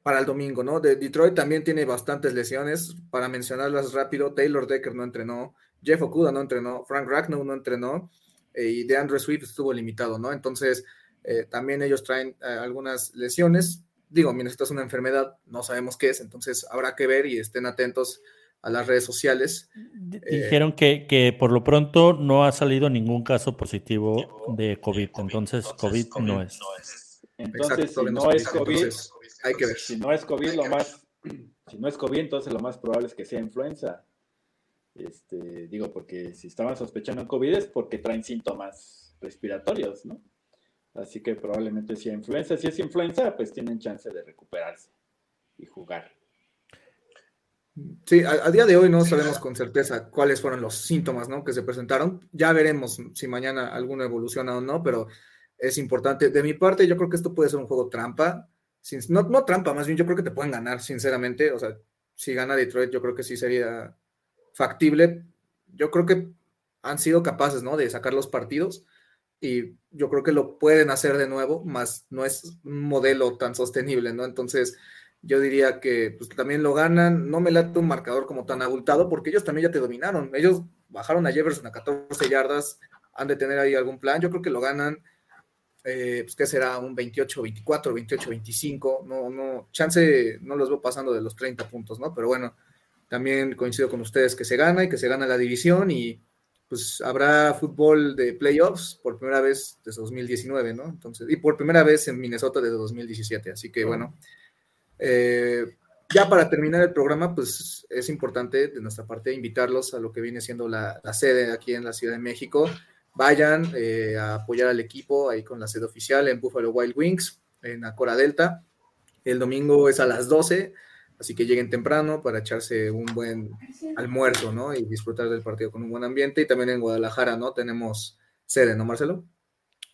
para el domingo, ¿no? De Detroit también tiene bastantes lesiones, para mencionarlas rápido, Taylor Decker no entrenó, Jeff Okuda no entrenó, Frank Ragnow no entrenó, y de Andrew Swift estuvo limitado, ¿no? Entonces, eh, también ellos traen eh, algunas lesiones. Digo, mientras esta es una enfermedad, no sabemos qué es, entonces habrá que ver y estén atentos a las redes sociales. Eh, dijeron que, que, por lo pronto no ha salido ningún caso positivo de COVID, entonces COVID no es. Entonces, si no es COVID, hay que ver. Si no es COVID, lo más, si no es COVID, entonces lo más probable es que sea influenza. Este, digo, porque si estaban sospechando COVID es porque traen síntomas respiratorios, ¿no? Así que probablemente sea influenza. Si es influenza, pues tienen chance de recuperarse y jugar. Sí, a, día de hoy no sabemos con certeza cuáles fueron los síntomas ¿no? que se presentaron. Ya veremos si mañana alguna evoluciona o no, pero es importante. De mi parte, yo creo que esto puede ser un juego trampa. no, no trampa, más bien yo creo que te pueden ganar, sinceramente. O sea, si gana Detroit, yo creo que sí sería factible. Yo creo que han sido capaces, ¿no? De sacar los partidos y yo creo que lo pueden hacer de nuevo, más no es un modelo tan sostenible, ¿no? Entonces, yo diría que pues, también lo ganan. No me late un marcador como tan abultado porque ellos también ya te dominaron. Ellos bajaron a Jefferson a 14 yardas, han de tener ahí algún plan. Yo creo que lo ganan, eh, pues que será un 28-24, 28-25. No, no, chance no los veo pasando de los 30 puntos, ¿no? Pero bueno, también coincido con ustedes que se gana y que se gana la división y pues habrá fútbol de playoffs por primera vez desde 2019, ¿no? Entonces, y por primera vez en Minnesota desde 2017. Así que bueno, eh, ya para terminar el programa, pues es importante de nuestra parte invitarlos a lo que viene siendo la, sede aquí en la Ciudad de México. Vayan eh, a apoyar al equipo ahí con la sede oficial en Buffalo Wild Wings, en Acora Delta. El domingo es a las 12 Así que lleguen temprano para echarse un buen almuerzo, ¿no? Y disfrutar del partido con un buen ambiente. Y también en Guadalajara, ¿no? Tenemos sede, ¿no, Marcelo?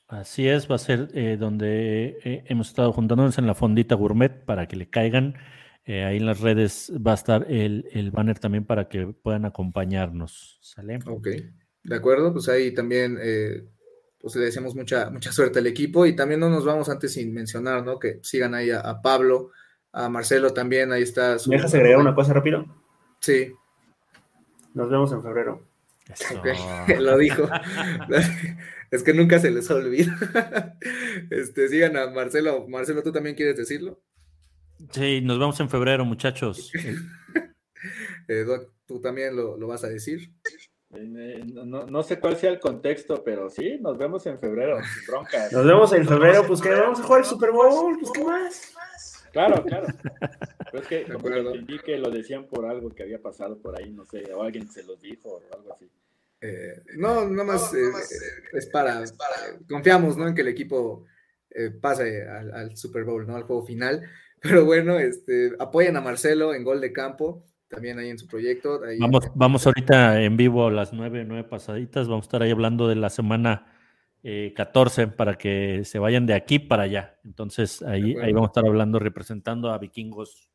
Así es, va a ser eh, donde eh, hemos estado juntándonos en la fondita gourmet para que le caigan. Eh, ahí en las redes va a estar el, el, banner también para que puedan acompañarnos. ¿Sale? Ok, de acuerdo. Pues ahí también pues le deseamos mucha, mucha suerte al equipo. Y también no nos vamos antes sin mencionar, ¿no? Que sigan ahí a Pablo a Marcelo también, ahí está. ¿Me dejas agregar una cosa rápido? Sí. Nos vemos en febrero. lo dijo. es que nunca se les olvida. este, sigan a Marcelo. Marcelo, ¿tú también quieres decirlo? Sí, nos vemos en febrero, muchachos. Eh, ¿tú también lo, vas a decir? Eh, no, sé cuál sea el contexto, pero sí, nos vemos en febrero. Nos vemos en febrero, pues que vamos a jugar el Super Bowl, pues qué más. Claro, claro. Pero es que entendí que lo decían por algo que había pasado por ahí, no sé, o alguien se los dijo o algo así. Eh, no, nada más, eh, es, para, confiamos ¿no? en que el equipo eh, pase al, Super Bowl, ¿no? al juego final. Pero bueno, este, apoyen a Marcelo en gol de campo, también ahí en su proyecto. vamos, vamos ahorita en vivo a las nueve, nueve pasaditas, vamos a estar ahí hablando de la semana 14 eh, para que se vayan de aquí para allá. Entonces ahí, ahí vamos a estar hablando, representando a vikingos.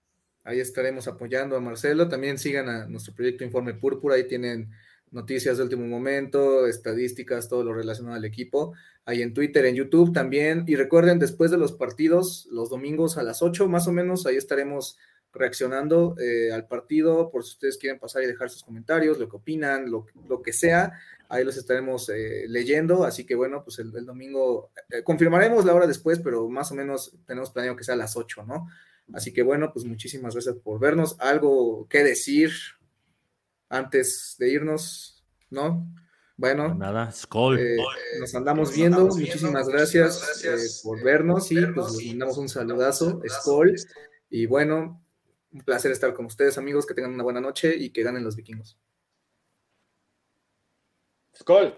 Ahí estaremos apoyando a Marcelo. También sigan a nuestro proyecto Informe Púrpura. Ahí tienen noticias de último momento, estadísticas, todo lo relacionado al equipo. Ahí en Twitter, en YouTube también. Y recuerden, después de los partidos, los domingos a las 8 más o menos, ahí estaremos reaccionando eh, al partido, por si ustedes quieren pasar y dejar sus comentarios, lo que opinan, lo, lo que sea. Ahí los estaremos eh, leyendo, así que bueno, pues el, domingo eh, confirmaremos la hora después, pero más o menos tenemos planeado que sea a las 8, ¿no? Así que bueno, pues muchísimas gracias por vernos. ¿Algo que decir antes de irnos? ¿No? Bueno, pues nada, Skull. Eh, nos andamos viendo. muchísimas gracias, por vernos y pues les mandamos un saludazo, Skull. Y bueno, un placer estar con ustedes, amigos. Que tengan una buena noche y que ganen los vikingos. Skål!